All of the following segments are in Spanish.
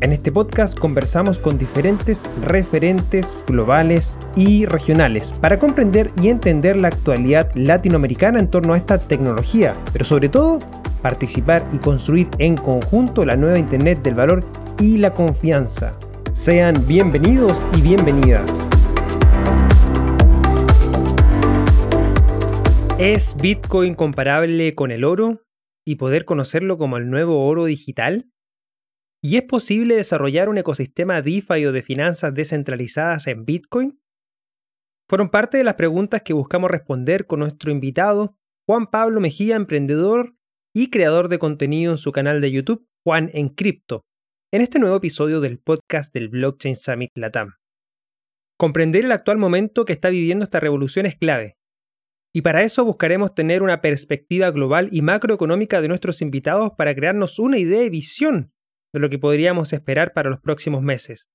En este podcast conversamos con diferentes referentes globales y regionales para comprender y entender la actualidad latinoamericana en torno a esta tecnología, pero sobre todo participar y construir en conjunto la nueva Internet del valor y la confianza. Sean bienvenidos y bienvenidas. ¿Es Bitcoin comparable con el oro y poder conocerlo como el nuevo oro digital? ¿Y es posible desarrollar un ecosistema DeFi o de finanzas descentralizadas en Bitcoin? Fueron parte de las preguntas que buscamos responder con nuestro invitado, Juan Pablo Mejía, emprendedor y creador de contenido en su canal de YouTube, Juan en Cripto, en este nuevo episodio del podcast del Blockchain Summit Latam. Comprender el actual momento que está viviendo esta revolución es clave. Y para eso buscaremos tener una perspectiva global y macroeconómica de nuestros invitados para crearnos una idea y visión de lo que podríamos esperar para los próximos meses.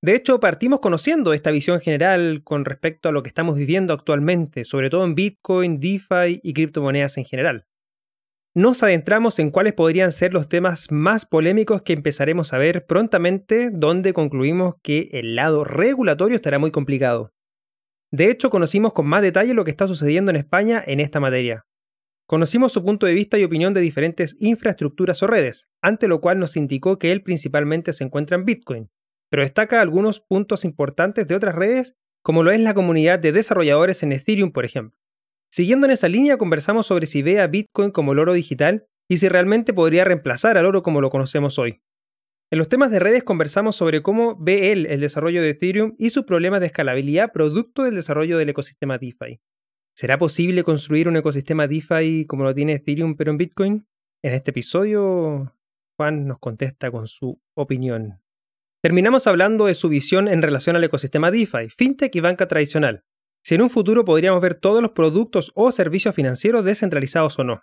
De hecho, partimos conociendo esta visión general con respecto a lo que estamos viviendo actualmente, sobre todo en Bitcoin, DeFi y criptomonedas en general. Nos adentramos en cuáles podrían ser los temas más polémicos que empezaremos a ver prontamente, donde concluimos que el lado regulatorio estará muy complicado. De hecho, conocimos con más detalle lo que está sucediendo en España en esta materia. Conocimos su punto de vista y opinión de diferentes infraestructuras o redes, ante lo cual nos indicó que él principalmente se encuentra en Bitcoin, pero destaca algunos puntos importantes de otras redes, como lo es la comunidad de desarrolladores en Ethereum, por ejemplo. Siguiendo en esa línea, conversamos sobre si ve a Bitcoin como el oro digital y si realmente podría reemplazar al oro como lo conocemos hoy. En los temas de redes conversamos sobre cómo ve él el desarrollo de Ethereum y sus problemas de escalabilidad producto del desarrollo del ecosistema DeFi. ¿Será posible construir un ecosistema DeFi como lo tiene Ethereum pero en Bitcoin? En este episodio, Juan nos contesta con su opinión. Terminamos hablando de su visión en relación al ecosistema DeFi, fintech y banca tradicional. Si en un futuro podríamos ver todos los productos o servicios financieros descentralizados o no.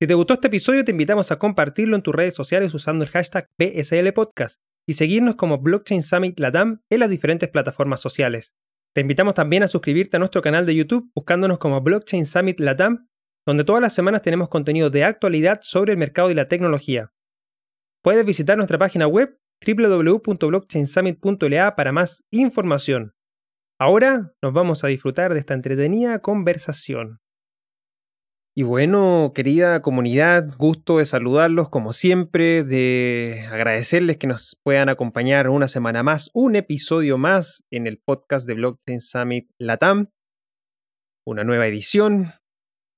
Si te gustó este episodio, te invitamos a compartirlo en tus redes sociales usando el hashtag BSL Podcast y seguirnos como Blockchain Summit Latam en las diferentes plataformas sociales. Te invitamos también a suscribirte a nuestro canal de YouTube buscándonos como Blockchain Summit Latam, donde todas las semanas tenemos contenido de actualidad sobre el mercado y la tecnología. Puedes visitar nuestra página web www.blockchainsummit.la para más información. Ahora nos vamos a disfrutar de esta entretenida conversación. Y bueno, querida comunidad, gusto de saludarlos como siempre, de agradecerles que nos puedan acompañar una semana más, un episodio más en el podcast de Blockchain Summit Latam. Una nueva edición.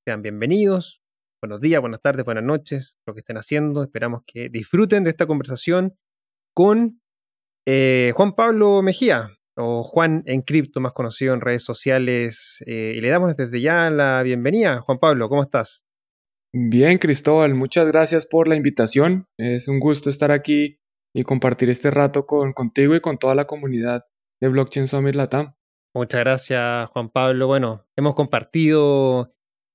Sean bienvenidos. Buenos días, buenas tardes, buenas noches, lo que estén haciendo. Esperamos que disfruten de esta conversación con eh, Juan Pablo Mejía, o Juan en Cripto, más conocido en redes sociales. Eh, y le damos desde ya la bienvenida. Juan Pablo, ¿cómo estás? Bien, Cristóbal, muchas gracias por la invitación. Es un gusto estar aquí y compartir este rato con, contigo y con toda la comunidad de Blockchain Summit Latam. Muchas gracias, Juan Pablo. Bueno, hemos compartido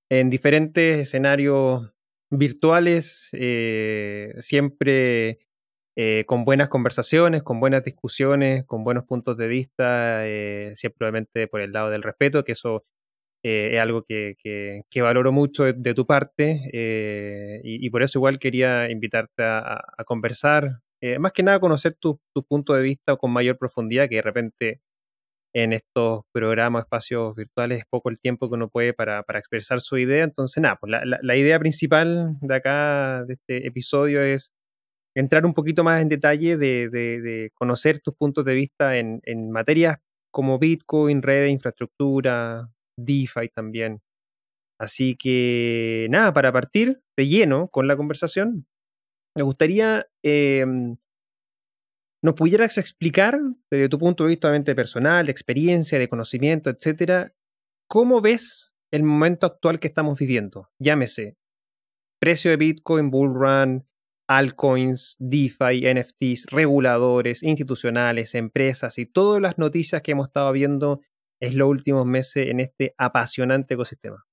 en diferentes escenarios virtuales, eh, siempre eh, con buenas conversaciones, con buenas discusiones, con buenos puntos de vista, eh, simplemente por el lado del respeto, que eso eh, es algo que, valoro mucho de, tu parte y, por eso igual quería invitarte a, conversar, más que nada conocer tu, punto de vista con mayor profundidad, que de repente en estos programas, espacios virtuales, es poco el tiempo que uno puede para, expresar su idea. Entonces, nada, pues la idea principal de acá, de este episodio, es entrar un poquito más en detalle de, conocer tus puntos de vista en, materias como Bitcoin, red de infraestructura, DeFi también. Así que nada, para partir de lleno con la conversación, me gustaría eh, nos pudieras explicar, desde tu punto de vista personal, de experiencia, de conocimiento, etcétera, cómo ves el momento actual que estamos viviendo. Llámese precio de Bitcoin, bull run, altcoins, DeFi, NFTs, reguladores, institucionales, empresas y todas las noticias que hemos estado viendo en los últimos meses en este apasionante ecosistema.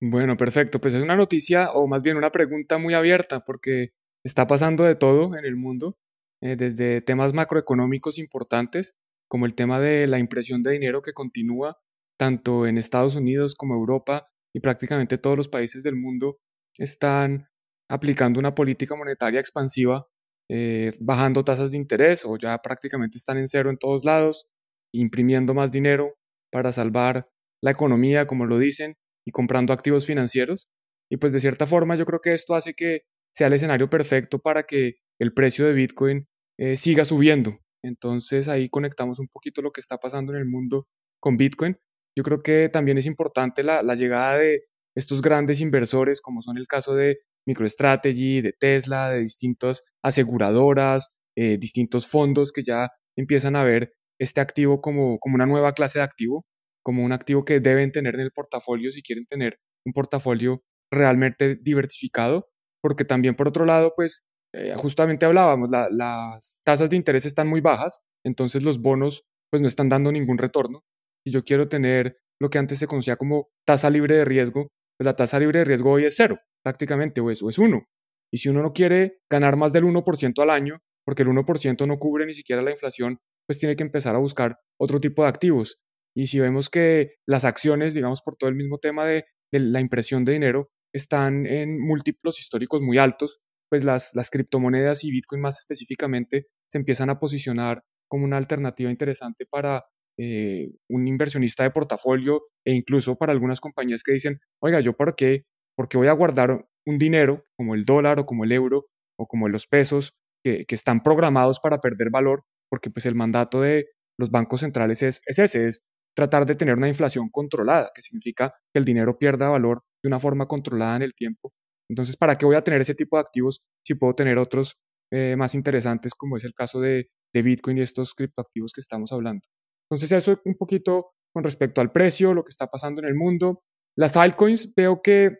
Bueno, perfecto. Pues es una noticia o más bien una pregunta muy abierta porque está pasando de todo en el mundo, eh, desde temas macroeconómicos importantes como el tema de la impresión de dinero que continúa tanto en Estados Unidos como Europa y prácticamente todos los países del mundo están aplicando una política monetaria expansiva, eh, bajando tasas de interés o ya prácticamente están en cero en todos lados, imprimiendo más dinero para salvar la economía, como lo dicen, y comprando activos financieros. Y pues de cierta forma yo creo que esto hace que sea el escenario perfecto para que el precio de Bitcoin eh, siga subiendo. Entonces ahí conectamos un poquito lo que está pasando en el mundo con Bitcoin. Yo creo que también es importante la, llegada de estos grandes inversores, como son el caso de MicroStrategy, de Tesla, de distintas aseguradoras, eh, distintos fondos que ya empiezan a ver este activo como, como una nueva clase de activo, como un activo que deben tener en el portafolio si quieren tener un portafolio realmente diversificado, porque también por otro lado, pues eh, justamente hablábamos, las tasas de interés están muy bajas, entonces los bonos pues no están dando ningún retorno. Si yo quiero tener lo que antes se conocía como tasa libre de riesgo, pues la tasa libre de riesgo hoy es cero, prácticamente, o es, es uno. Y si uno no quiere ganar más del 1% al año, porque el 1% no cubre ni siquiera la inflación, pues tiene que empezar a buscar otro tipo de activos. Y si vemos que las acciones, digamos, por todo el mismo tema de, la impresión de dinero, están en múltiplos históricos muy altos, pues las, las criptomonedas y Bitcoin más específicamente se empiezan a posicionar como una alternativa interesante para eh, un inversionista de portafolio e incluso para algunas compañías que dicen, oiga, ¿yo por qué? Porque voy a guardar un dinero como el dólar o como el euro o como los pesos que, que están programados para perder valor, porque pues el mandato de los bancos centrales es, es ese, es tratar de tener una inflación controlada, que significa que el dinero pierda valor de una forma controlada en el tiempo. Entonces, ¿para qué voy a tener ese tipo de activos si puedo tener otros eh, más interesantes, como es el caso de, de Bitcoin y estos criptoactivos que estamos hablando? Entonces, eso es un poquito con respecto al precio, lo que está pasando en el mundo. Las altcoins, veo que,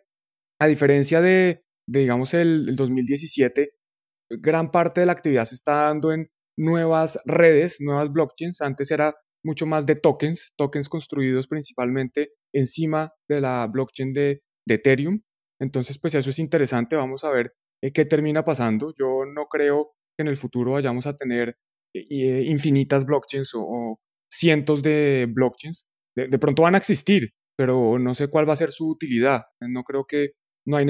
a diferencia de, digamos, el, el 2017, gran parte de la actividad se está dando en nuevas redes, nuevas blockchains. Antes era mucho más de tokens, tokens construidos principalmente encima de la blockchain de, Ethereum. Entonces, pues eso es interesante, vamos a ver eh, qué termina pasando. Yo no creo que en el futuro vayamos a tener eh, infinitas blockchains o, cientos de blockchains. De, de, pronto van a existir, pero no sé cuál va a ser su utilidad. No creo que, no hay,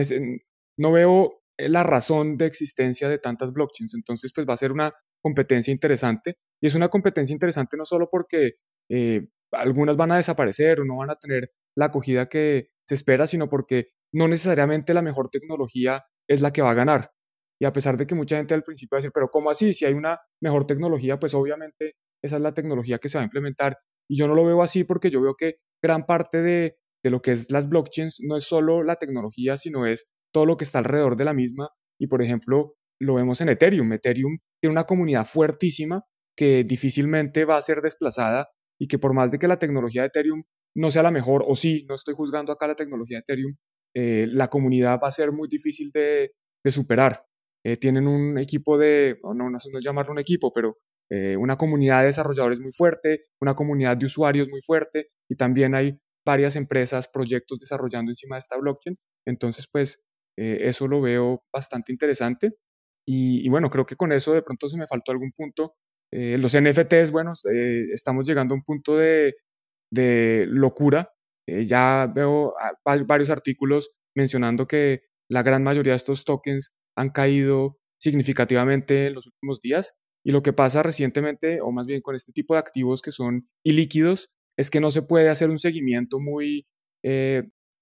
no veo la razón de existencia de tantas blockchains. Entonces, pues va a ser una competencia interesante. Y es una competencia interesante no solo porque eh, algunas van a desaparecer o no van a tener la acogida que se espera, sino porque no necesariamente la mejor tecnología es la que va a ganar. Y a pesar de que mucha gente al principio va a decir, pero ¿cómo así? Si hay una mejor tecnología, pues obviamente esa es la tecnología que se va a implementar. Y yo no lo veo así porque yo veo que gran parte de, de lo que es las blockchains no es solo la tecnología, sino es todo lo que está alrededor de la misma. Y por ejemplo, lo vemos en Ethereum. Ethereum tiene una comunidad fuertísima que difícilmente va a ser desplazada y que por más de que la tecnología de Ethereum no sea la mejor, o sí, no estoy juzgando acá la tecnología de Ethereum, eh, la comunidad va a ser muy difícil de, superar. Eh, tienen un equipo de, no, no, no es llamarlo un equipo, pero eh, una comunidad de desarrolladores muy fuerte, una comunidad de usuarios muy fuerte y también hay varias empresas, proyectos desarrollando encima de esta blockchain. Entonces, pues eso lo veo bastante interesante. Y, bueno, creo que con eso de pronto se me faltó algún punto. Eh, los NFTs, bueno, eh, estamos llegando a un punto de, de locura. Eh, ya veo varios artículos mencionando que la gran mayoría de estos tokens han caído significativamente en los últimos días. Y lo que pasa recientemente, o más bien con este tipo de activos que son ilíquidos, es que no se puede hacer un seguimiento muy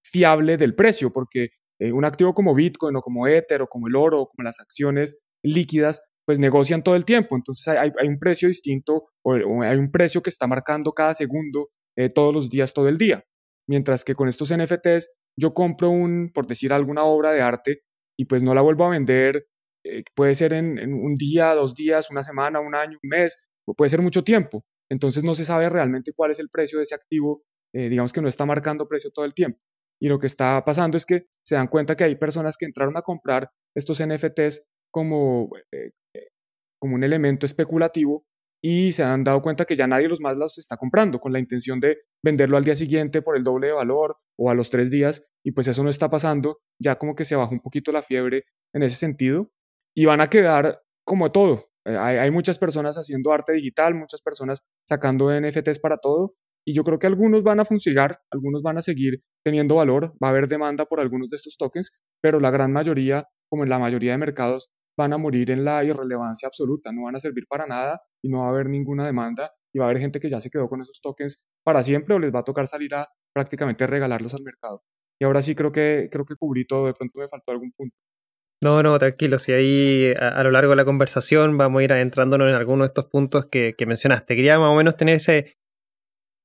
fiable del precio, porque eh, un activo como Bitcoin o como Ether o como el oro o como las acciones líquidas, pues negocian todo el tiempo. Entonces hay, un precio distinto o, hay un precio que está marcando cada segundo, eh, todos los días, todo el día. Mientras que con estos NFTs yo compro un, por decir alguna obra de arte y pues no la vuelvo a vender, eh, puede ser en, un día, dos días, una semana, un año, un mes, puede ser mucho tiempo. Entonces no se sabe realmente cuál es el precio de ese activo, digamos que no está marcando precio todo el tiempo. Y lo que está pasando es que se dan cuenta que hay personas que entraron a comprar estos NFTs como, eh, como un elemento especulativo y se han dado cuenta que ya nadie los más los está comprando con la intención de venderlo al día siguiente por el doble de valor o a los tres días y pues eso no está pasando, ya como que se bajó un poquito la fiebre en ese sentido y van a quedar como todo. Eh, hay, muchas personas haciendo arte digital, muchas personas sacando NFTs para todo y yo creo que algunos van a funcionar, algunos van a seguir teniendo valor, va a haber demanda por algunos de estos tokens, pero la gran mayoría, como en la mayoría de mercados, van a morir en la irrelevancia absoluta, no van a servir para nada y no va a haber ninguna demanda y va a haber gente que ya se quedó con esos tokens para siempre o les va a tocar salir a prácticamente regalarlos al mercado. Y ahora sí creo que, creo que cubrí todo, de pronto me faltó algún punto. No, no, tranquilo. Si ahí a, lo largo de la conversación vamos a ir adentrándonos en algunos de estos puntos que, que mencionaste. Quería más o menos tener ese,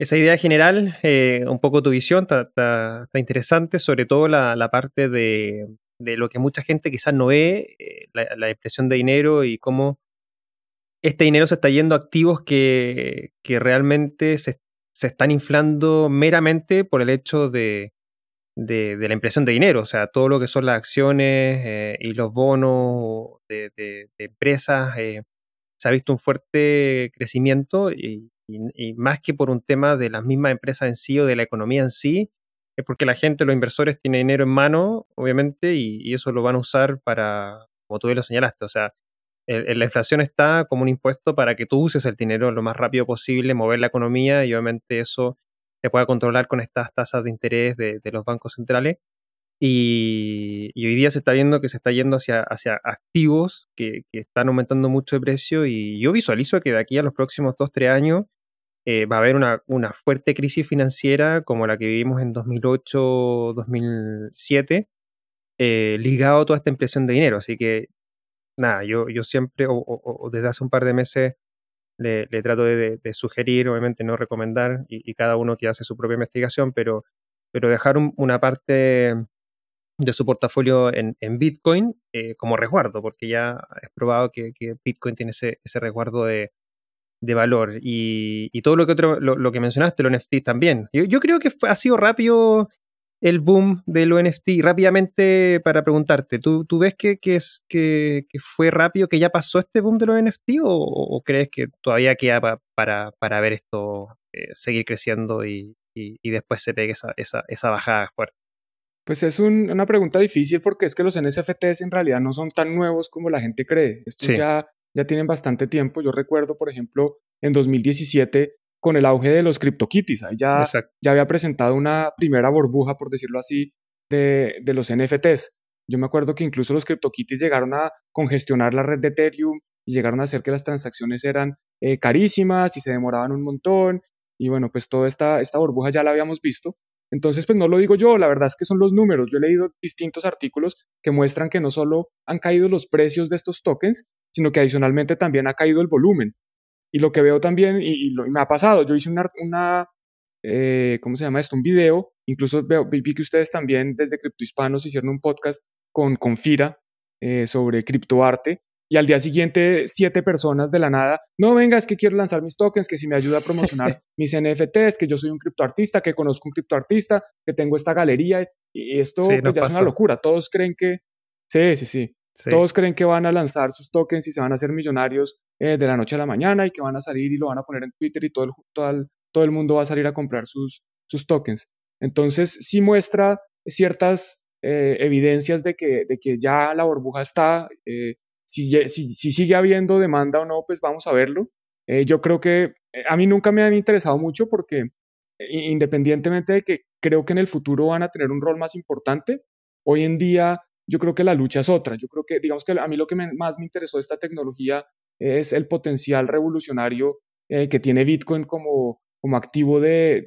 esa idea general, eh, un poco tu visión, está interesante, sobre todo la, parte de, lo que mucha gente quizás no ve, eh, la, expresión de dinero y cómo este dinero se está yendo a activos que, realmente se, están inflando meramente por el hecho de, la impresión de dinero, o sea, todo lo que son las acciones eh, y los bonos de, empresas, se ha visto un fuerte crecimiento y, más que por un tema de las mismas empresas en sí o de la economía en sí, es porque la gente, los inversores, tienen dinero en mano, obviamente, y, eso lo van a usar para, como tú lo señalaste, o sea, la inflación está como un impuesto para que tú uses el dinero lo más rápido posible, mover la economía y obviamente eso se pueda controlar con estas tasas de interés de, los bancos centrales. Y, hoy día se está viendo que se está yendo hacia, hacia activos que, que, están aumentando mucho de precio y yo visualizo que de aquí a los próximos 2-3 años eh, va a haber una, fuerte crisis financiera como la que vivimos en 2008-2007, eh, ligado a toda esta impresión de dinero. Así que, nada, yo, yo siempre, o, desde hace un par de meses, le, trato de, sugerir, obviamente no recomendar, y, cada uno que hace su propia investigación, pero, pero dejar una parte de su portafolio en, Bitcoin eh, como resguardo, porque ya es probado que, Bitcoin tiene ese, ese resguardo de, de valor. Y, todo lo que otro, lo, que mencionaste, los NFT también. Yo, creo que ha sido rápido el boom de los NFT. Rápidamente para preguntarte, ¿tú, tú ves que, que, es, que, fue rápido, que ya pasó este boom de los NFT o, crees que todavía queda para, para ver esto eh, seguir creciendo y, y, después se pegue esa, esa, esa bajada fuerte? Pues es una pregunta difícil porque es que los NFTs en realidad no son tan nuevos como la gente cree. Esto ya ya tienen bastante tiempo. Yo recuerdo, por ejemplo, en 2017 con el auge de los CryptoKitties. Ahí ya, ya había presentado una primera burbuja, por decirlo así, de, de los NFTs. Yo me acuerdo que incluso los CryptoKitties llegaron a congestionar la red de Ethereum y llegaron a hacer que las transacciones eran eh, carísimas y se demoraban un montón. Y bueno, pues toda esta, esta burbuja ya la habíamos visto. Entonces, pues no lo digo yo, la verdad es que son los números. Yo he leído distintos artículos que muestran que no solo han caído los precios de estos tokens, sino que adicionalmente también ha caído el volumen. Y lo que veo también, y, me ha pasado, yo hice una, una eh, ¿cómo se llama esto? Un video, incluso veo, vi que ustedes también desde Hispanos hicieron un podcast con, con Fira eh, sobre criptoarte, y al día siguiente siete personas de la nada, no venga, es que quiero lanzar mis tokens, que si me ayuda a promocionar mis NFTs, que yo soy un criptoartista, que conozco un criptoartista, que tengo esta galería, y esto pues, ya es una locura, todos creen que, sí, sí, sí, todos creen que van a lanzar sus tokens y se van a hacer millonarios eh, de la noche a la mañana y que van a salir y lo van a poner en Twitter y todo el, todo el, mundo va a salir a comprar sus, sus tokens. Entonces, sí muestra ciertas eh, evidencias de que, de que ya la burbuja está. Eh, si, si, sigue habiendo demanda o no, pues vamos a verlo. yo creo que a mí nunca me han interesado mucho porque independientemente de que creo que en el futuro van a tener un rol más importante, hoy en día yo creo que la lucha es otra. Yo creo que, digamos que a mí lo que más me interesó de esta tecnología es el potencial revolucionario eh, que tiene Bitcoin como, como activo de,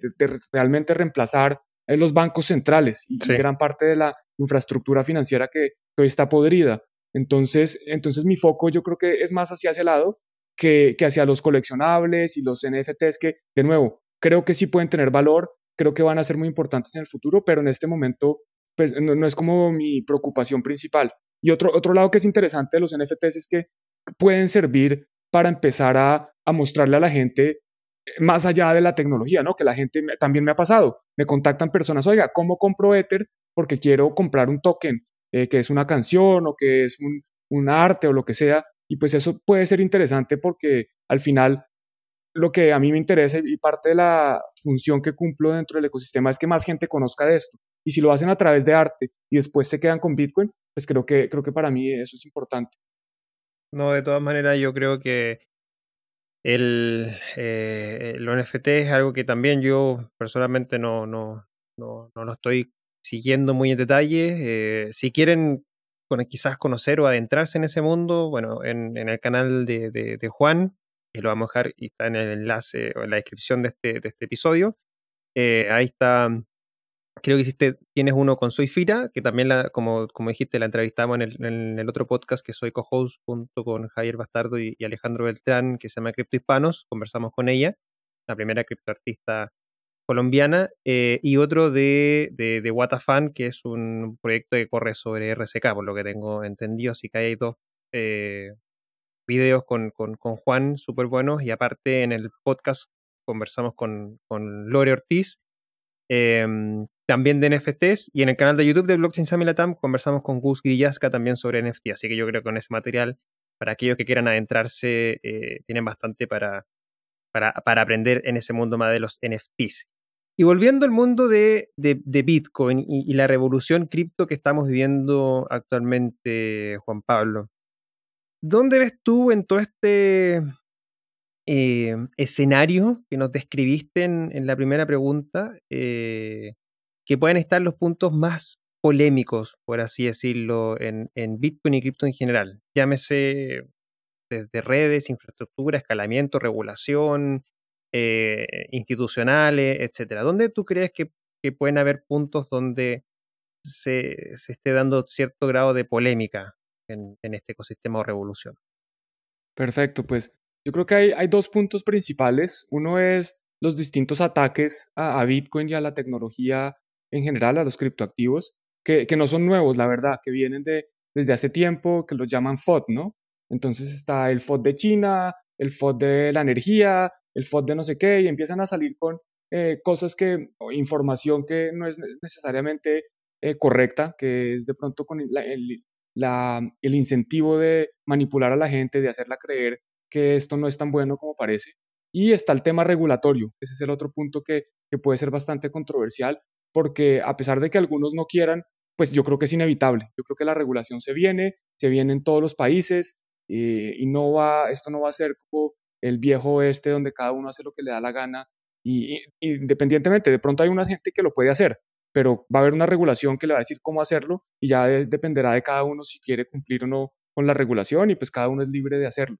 realmente reemplazar eh, los bancos centrales y gran parte de la infraestructura financiera que, hoy está podrida. Entonces, entonces mi foco yo creo que es más hacia ese lado que, que hacia los coleccionables y los NFTs que, de nuevo, creo que sí pueden tener valor, creo que van a ser muy importantes en el futuro, pero en este momento pues no, es como mi preocupación principal. Y otro, otro lado que es interesante de los NFTs es que pueden servir para empezar a, mostrarle a la gente eh, más allá de la tecnología, ¿no? Que la gente también me ha pasado. Me contactan personas, oiga, ¿cómo compro Ether? Porque quiero comprar un token, eh, que es una canción o que es un, un arte o lo que sea, y pues eso puede ser interesante porque al final lo que a mí me interesa y parte de la función que cumplo dentro del ecosistema es que más gente conozca de esto. Y si lo hacen a través de arte y después se quedan con Bitcoin, pues creo que, creo que para mí eso es importante. No, de todas maneras yo creo que el, eh, NFT es algo que también yo personalmente no, no, no, no lo estoy siguiendo muy en detalle. Eh, si quieren quizás conocer o adentrarse en ese mundo, bueno, en, el canal de, Juan, que lo vamos a dejar y está en el enlace o en la descripción de este, de este episodio. Eh, ahí está, creo que hiciste, tienes uno con Soy Fira, que también, la, como, como dijiste, la entrevistamos en el, en el otro podcast que soy co-host junto con Javier Bastardo y, Alejandro Beltrán, que se llama Cripto Hispanos. Conversamos con ella, la primera criptoartista colombiana, eh, y otro de, de, de Watafan, que es un proyecto que corre sobre RSK, por lo que tengo entendido. Así que hay dos eh, videos con, con, con Juan súper buenos, y aparte en el podcast conversamos con, con Lore Ortiz, em, también de NFTs, y en el canal de YouTube de Blockchain Samilatam conversamos con Gus Grillasca también sobre NFT. Así que yo creo que con ese material, para aquellos que quieran adentrarse, eh, tienen bastante para, para, para, aprender en ese mundo más de los NFTs. Y volviendo al mundo de, Bitcoin y, la revolución cripto que estamos viviendo actualmente, Juan Pablo, ¿dónde ves tú en todo este eh, escenario que nos describiste en, la primera pregunta, eh, que pueden estar los puntos más polémicos, por así decirlo, en, en Bitcoin y cripto en general? Llámese desde redes, infraestructura, escalamiento, regulación, eh, institucionales, etcétera. ¿Dónde tú crees que, pueden haber puntos donde se, esté dando cierto grado de polémica en, este ecosistema o revolución? Perfecto, pues yo creo que hay, dos puntos principales. Uno es los distintos ataques a, Bitcoin y a la tecnología en general, a los criptoactivos, que, que, no son nuevos, la verdad, que vienen de, desde hace tiempo, que los llaman FOD, ¿no? Entonces está el FOD de China, el FOD de la energía, el FOD de no sé qué, y empiezan a salir con eh, cosas que, o información que no es necesariamente eh, correcta, que es de pronto con el, el incentivo de manipular a la gente, de hacerla creer que esto no es tan bueno como parece. Y está el tema regulatorio, ese es el otro punto que, que puede ser bastante controversial, porque a pesar de que algunos no quieran, pues yo creo que es inevitable. Yo creo que la regulación se viene, se viene en todos los países eh, y no va, esto no va a ser como el viejo este donde cada uno hace lo que le da la gana y, independientemente, de pronto hay una gente que lo puede hacer, pero va a haber una regulación que le va a decir cómo hacerlo y ya dependerá de cada uno si quiere cumplir o no con la regulación y pues cada uno es libre de hacerlo.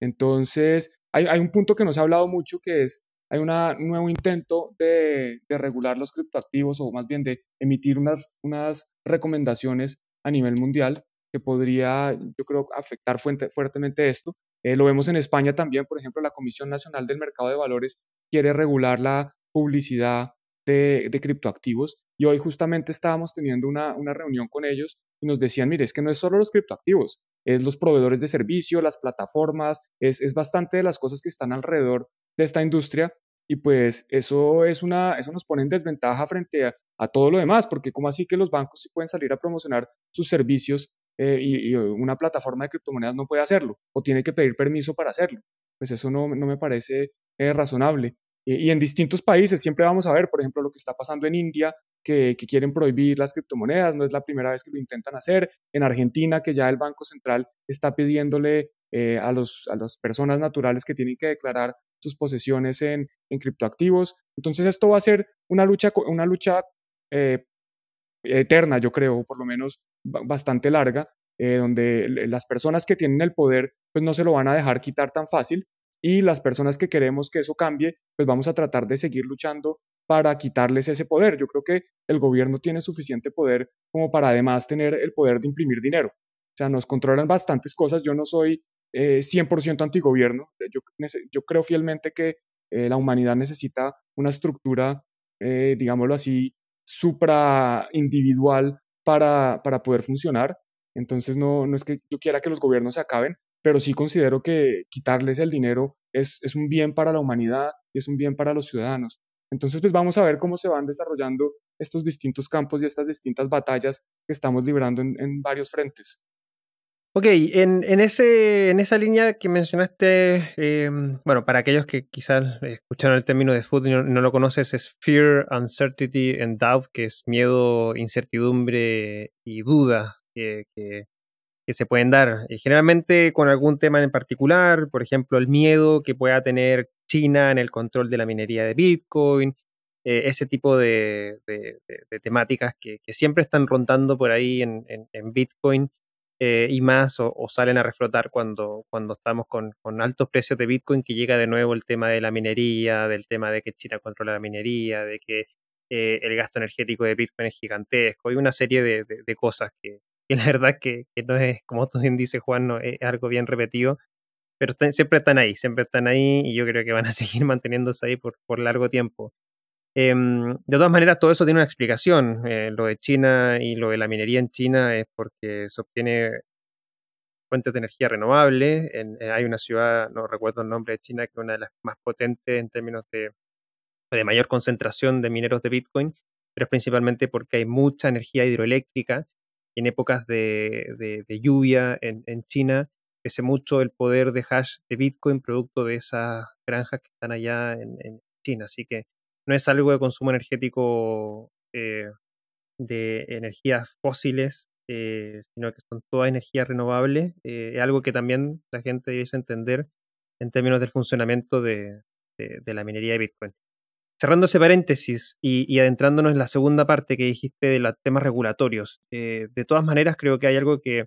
Entonces, hay, hay un punto que no se ha hablado mucho que es, hay un nuevo intento de, regular los criptoactivos o más bien de emitir unas, unas recomendaciones a nivel mundial que podría, yo creo, afectar fuertemente esto. Eh, lo vemos en España también, por ejemplo, la Comisión Nacional del Mercado de Valores quiere regular la publicidad de, criptoactivos y hoy justamente estábamos teniendo una, reunión con ellos y nos decían, mire, es que no es solo los criptoactivos, es los proveedores de servicio, las plataformas, es, es bastante de las cosas que están alrededor de esta industria y pues eso, es una, eso nos pone en desventaja frente a, a todo lo demás, porque como así que los bancos sí pueden salir a promocionar sus servicios eh, y, una plataforma de criptomonedas no puede hacerlo o tiene que pedir permiso para hacerlo. Pues eso no, no me parece eh, razonable. Y, en distintos países siempre vamos a ver, por ejemplo, lo que está pasando en India, que, quieren prohibir las criptomonedas, no es la primera vez que lo intentan hacer. En Argentina, que ya el Banco Central está pidiéndole eh, a, los, a las personas naturales que tienen que declarar sus posesiones en, en criptoactivos. Entonces esto va a ser una lucha, una lucha eterna, yo creo, por lo menos bastante larga, eh, donde las personas que tienen el poder pues no se lo van a dejar quitar tan fácil y las personas que queremos que eso cambie, pues vamos a tratar de seguir luchando para quitarles ese poder. Yo creo que el gobierno tiene suficiente poder como para además tener el poder de imprimir dinero. O sea, nos controlan bastantes cosas. Yo no soy eh, 100% antigobierno. Yo, yo creo fielmente que eh, la humanidad necesita una estructura, eh, digámoslo así, supra individual para, para poder funcionar. Entonces no, no es que yo quiera que los gobiernos se acaben, pero sí considero que quitarles el dinero es, es un bien para la humanidad y es un bien para los ciudadanos. Entonces, pues vamos a ver cómo se van desarrollando estos distintos campos y estas distintas batallas que estamos librando en, en varios frentes. Ok, en, en, ese, en esa línea que mencionaste, em, bueno, para aquellos que quizás escucharon el término de food y no, lo conoces, es fear, uncertainty and doubt, que es miedo, incertidumbre y duda que, que, se pueden dar. Y generalmente con algún tema en particular, por ejemplo, el miedo que pueda tener China en el control de la minería de Bitcoin, eh, ese tipo de, de, temáticas que, siempre están rondando por ahí en, en, Bitcoin eh, y más o, salen a reflotar cuando, cuando estamos con, con, altos precios de Bitcoin, que llega de nuevo el tema de la minería, del tema de que China controla la minería, de que eh, el gasto energético de Bitcoin es gigantesco, y una serie de, cosas que, que, la verdad que, que, no es, como tú bien dices, Juan, no, es algo bien repetido, pero siempre están ahí, siempre están ahí y yo creo que van a seguir manteniéndose ahí por, por largo tiempo. Em, de todas maneras, todo eso tiene una explicación. Eh, lo de China y lo de la minería en China es porque se obtiene fuentes de energía renovable. Eh, hay una ciudad, no recuerdo el nombre de China, que es una de las más potentes en términos de, de mayor concentración de mineros de Bitcoin, pero es principalmente porque hay mucha energía hidroeléctrica. En épocas de, lluvia en, en, China crece mucho el poder de hash de Bitcoin producto de esas granjas que están allá en, en China. Así que no es algo de consumo energético eh, de energías fósiles, eh, sino que son todas energías renovables. Eh, es algo que también la gente debe entender en términos del funcionamiento de, la minería de Bitcoin. Cerrando ese paréntesis y, adentrándonos en la segunda parte que dijiste de los temas regulatorios, de todas maneras creo que hay algo que,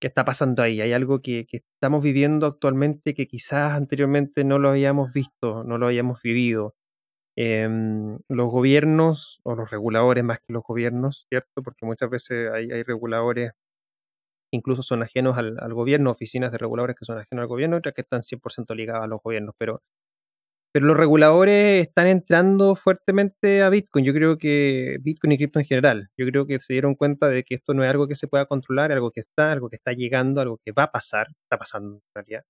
está pasando ahí, hay algo que, que, estamos viviendo actualmente que quizás anteriormente no lo habíamos visto, no lo habíamos vivido. Em, los gobiernos o los reguladores más que los gobiernos, ¿cierto? Porque muchas veces hay, reguladores que incluso son ajenos al, gobierno, oficinas de reguladores que son ajenos al gobierno, otras que están 100% ligadas a los gobiernos, pero, pero los reguladores están entrando fuertemente a Bitcoin. Yo creo que Bitcoin y cripto en general, yo creo que se dieron cuenta de que esto no es algo que se pueda controlar, algo que está, algo que está llegando, algo que va a pasar, está pasando en realidad.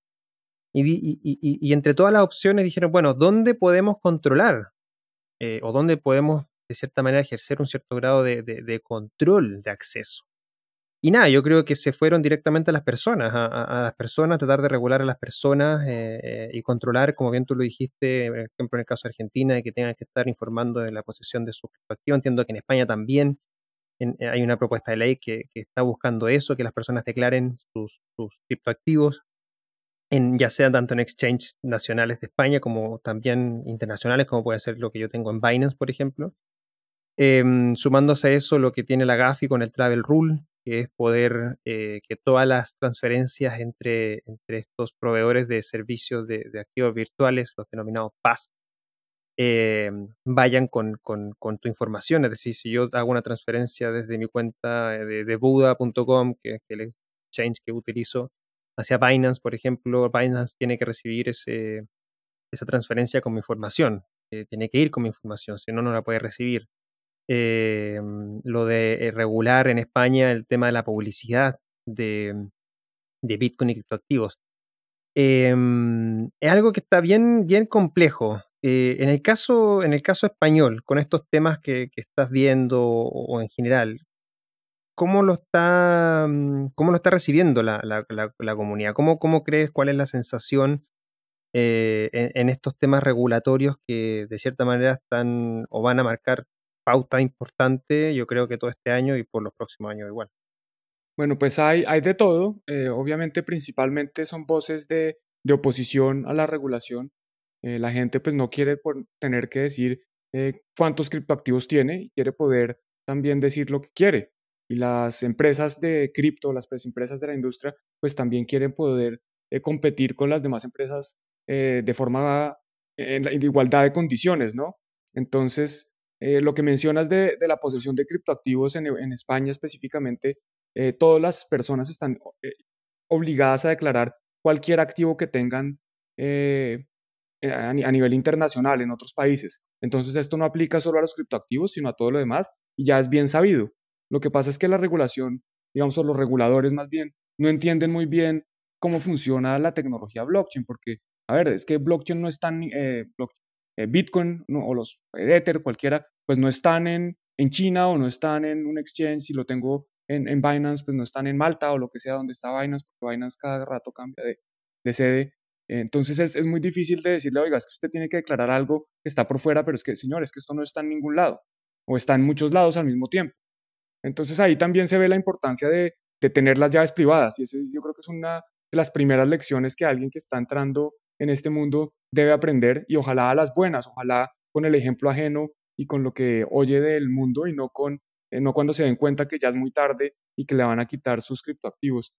Y, y, y, y, entre todas las opciones dijeron, bueno, ¿dónde podemos controlar eh, o dónde podemos, de cierta manera, ejercer un cierto grado de, control de acceso. Y nada, yo creo que se fueron directamente a las personas, a, las personas, tratar de regular a las personas eh, eh, y controlar, como bien tú lo dijiste, por ejemplo, en el caso de Argentina, que tengan que estar informando de la posesión de su criptoactivos. Entiendo que en España también hay una propuesta de ley que, está buscando eso, que las personas declaren sus, sus criptoactivos ya sea tanto en exchange nacionales de España como también internacionales, como puede ser lo que yo tengo en Binance, por ejemplo. Em, sumándose a eso lo que tiene la GAFI con el Travel Rule, que es poder eh, que todas las transferencias entre, entre estos proveedores de servicios de, activos virtuales, los denominados PAS, em, vayan con, tu información. Es decir, si yo hago una transferencia desde mi cuenta de, de Buda.com, que es el exchange que utilizo, hacia Binance, por ejemplo, Binance tiene que recibir ese, esa transferencia con mi información, eh, tiene que ir con mi información, si no, no la puede recibir. Eh, lo de eh, regular en España el tema de la publicidad de, de Bitcoin y criptoactivos. Em, es algo que está bien, bien complejo. en, el caso, en el caso español, con estos temas que, estás viendo o, en general, ¿cómo lo está, mm, cómo lo está recibiendo la, la, comunidad? ¿Cómo, ¿Cómo, crees, cuál es la sensación eh, en, estos temas regulatorios que de cierta manera están o van a marcar pauta importante, yo creo que todo este año y por los próximos años igual? Bueno, pues hay, hay de todo. Eh, obviamente, principalmente son voces de, de, oposición a la regulación. Eh, la gente pues no quiere por tener que decir cuántos criptoactivos tiene y quiere poder también decir lo que quiere. Y las empresas de cripto, las empresas de la industria, pues también quieren poder eh, competir con las demás empresas eh, de forma, en, igualdad de condiciones, ¿no? Entonces, eh, lo que mencionas de, la posesión de criptoactivos en, en España específicamente, todas las personas están obligadas a declarar cualquier activo que tengan a, nivel internacional en otros países. Entonces, esto no aplica solo a los criptoactivos, sino a todo lo demás, y ya es bien sabido. Lo que pasa es que la regulación, digamos, o los reguladores más bien, no entienden muy bien cómo funciona la tecnología blockchain, porque, a ver, es que blockchain no están, eh, eh, Bitcoin o los Ether, cualquiera, pues no están en, en China o no están en un exchange, si lo tengo en, en, Binance, pues no están en Malta o lo que sea donde está Binance, porque Binance cada rato cambia de, de sede. Entonces es, es, muy difícil de decirle, oiga, es que usted tiene que declarar algo que está por fuera, pero es que, señor, es que esto no está en ningún lado o está en muchos lados al mismo tiempo. Entonces ahí también se ve la importancia de, de tener las llaves privadas y eso yo creo que es una de las primeras lecciones que alguien que está entrando en este mundo debe aprender y ojalá a las buenas, ojalá con el ejemplo ajeno y con lo que oye del mundo y no con eh, no cuando se den cuenta que ya es muy tarde y que le van a quitar sus criptoactivos.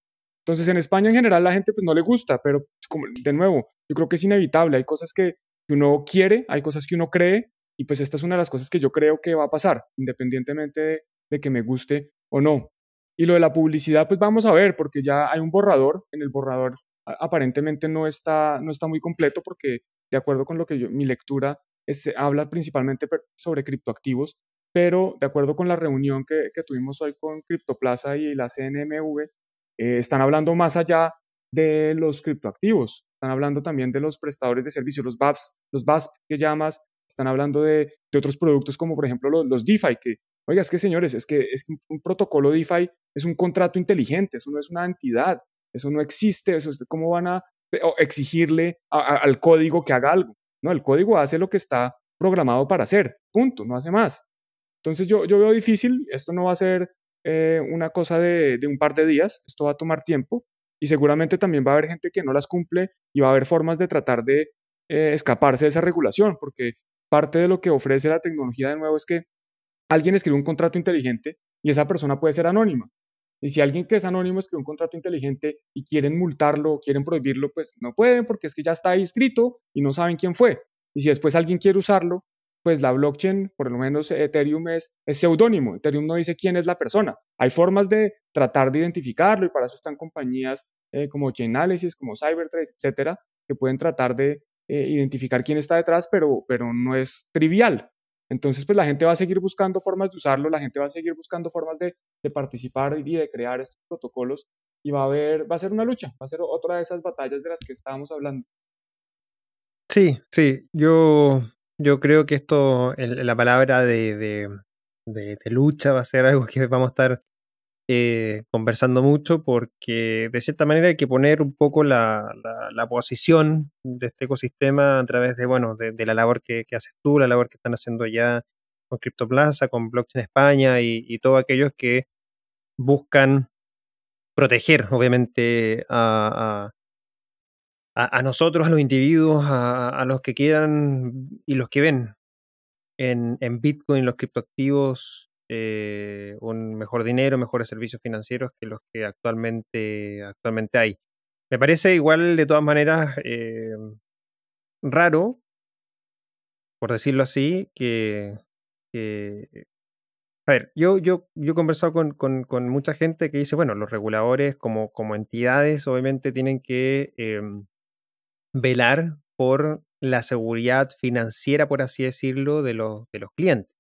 Entonces, en España en general la gente pues no le gusta, pero como, de nuevo, yo creo que es inevitable. Hay cosas que, uno quiere, hay cosas que uno cree, y pues esta es una de las cosas que yo creo que va a pasar, independientemente de, que me guste o no. Y lo de la publicidad, pues vamos a ver, porque ya hay un borrador, en el borrador aparentemente no está, no está muy completo, porque de acuerdo con lo que yo, mi lectura es, habla principalmente sobre criptoactivos, pero de acuerdo con la reunión que, que tuvimos hoy con CryptoPlaza y la CNMV, eh, están hablando más allá de los criptoactivos, están hablando también de los prestadores de servicios, los BAPs, los BASP que llamas, están hablando de, de otros productos como por ejemplo los, los, DeFi, que, oiga, es que señores, es que, es un, protocolo DeFi es un contrato inteligente, eso no es una entidad, eso no existe, eso cómo van a exigirle al código que haga algo. No, el código hace lo que está programado para hacer, punto, no hace más. Entonces yo, yo veo difícil, esto no va a ser eh, una cosa de, un par de días, esto va a tomar tiempo y seguramente también va a haber gente que no las cumple y va a haber formas de tratar de eh, escaparse de esa regulación, porque parte de lo que ofrece la tecnología de nuevo es que alguien escribe un contrato inteligente y esa persona puede ser anónima. Y si alguien que es anónimo escribe un contrato inteligente y quieren multarlo, quieren prohibirlo, pues no pueden porque es que ya está ahí escrito y no saben quién fue. Y si después alguien quiere usarlo, pues la blockchain, por lo menos Ethereum es, es seudónimo. Ethereum no dice quién es la persona. Hay formas de tratar de identificarlo y para eso están compañías eh, como Chainalysis, como Cybertrace, etcétera, que pueden tratar de eh, identificar quién está detrás, pero, pero no es trivial. Entonces, pues la gente va a seguir buscando formas de usarlo, la gente va a seguir buscando formas de, de participar y de crear estos protocolos y va a haber, va a ser una lucha, va a ser otra de esas batallas de las que estábamos hablando. Sí, sí, yo yo creo que esto, la palabra de, lucha va a ser algo que vamos a estar eh, conversando mucho porque de cierta manera hay que poner un poco la, posición de este ecosistema a través de, bueno, de, la labor que, haces tú, la labor que están haciendo ya con CryptoPlaza, con Blockchain España y, todos aquellos que buscan proteger, obviamente, a, a, nosotros, a los individuos, a, los que quieran y los que ven en, en Bitcoin, los criptoactivos, eh, un mejor dinero, mejores servicios financieros que los que actualmente, actualmente hay. Me parece igual, de todas maneras, eh, raro, por decirlo así, que, a ver, yo, yo, yo he conversado con, con, mucha gente que dice, bueno, los reguladores como, como entidades obviamente tienen que em, velar por la seguridad financiera, por así decirlo, de los, de los clientes.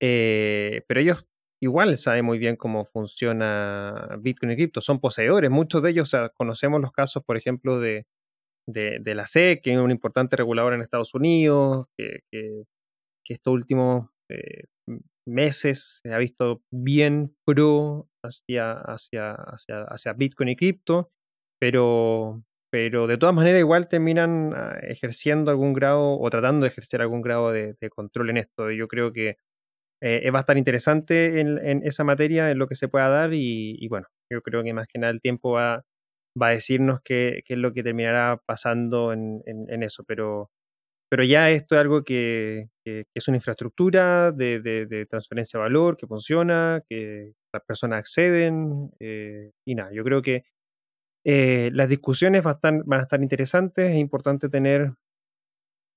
Eh, pero ellos igual saben muy bien cómo funciona Bitcoin y cripto, son poseedores, muchos de ellos, conocemos los casos, por ejemplo, de, de, la SEC, que es un importante regulador en Estados Unidos, que, estos últimos eh, meses se ha visto bien pro hacia, hacia, hacia, hacia Bitcoin y cripto, pero, pero de todas maneras igual terminan ah, ejerciendo algún grado o tratando de ejercer algún grado de, control en esto. Yo creo que eh, va a estar interesante en, esa materia, en lo que se pueda dar y, bueno, yo creo que más que nada el tiempo va, va a decirnos qué, es lo que terminará pasando en, eso, pero, pero ya esto es algo que, es una infraestructura de, transferencia de valor, que funciona, que las personas acceden eh, y nada, yo creo que eh, las discusiones van a, estar, interesantes, es importante tener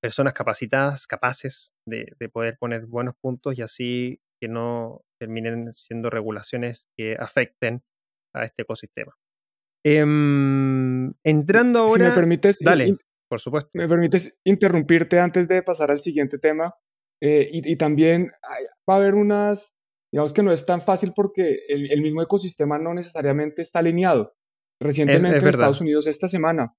personas capacitadas, capaces de, poder poner buenos puntos y así que no terminen siendo regulaciones que afecten a este ecosistema. Em, entrando ahora... Si me permites... Dale, por supuesto. Me permites interrumpirte antes de pasar al siguiente tema. Eh, y, también va a haber unas, digamos que no es tan fácil porque el mismo ecosistema no necesariamente está alineado. Recientemente en Estados Unidos, esta semana,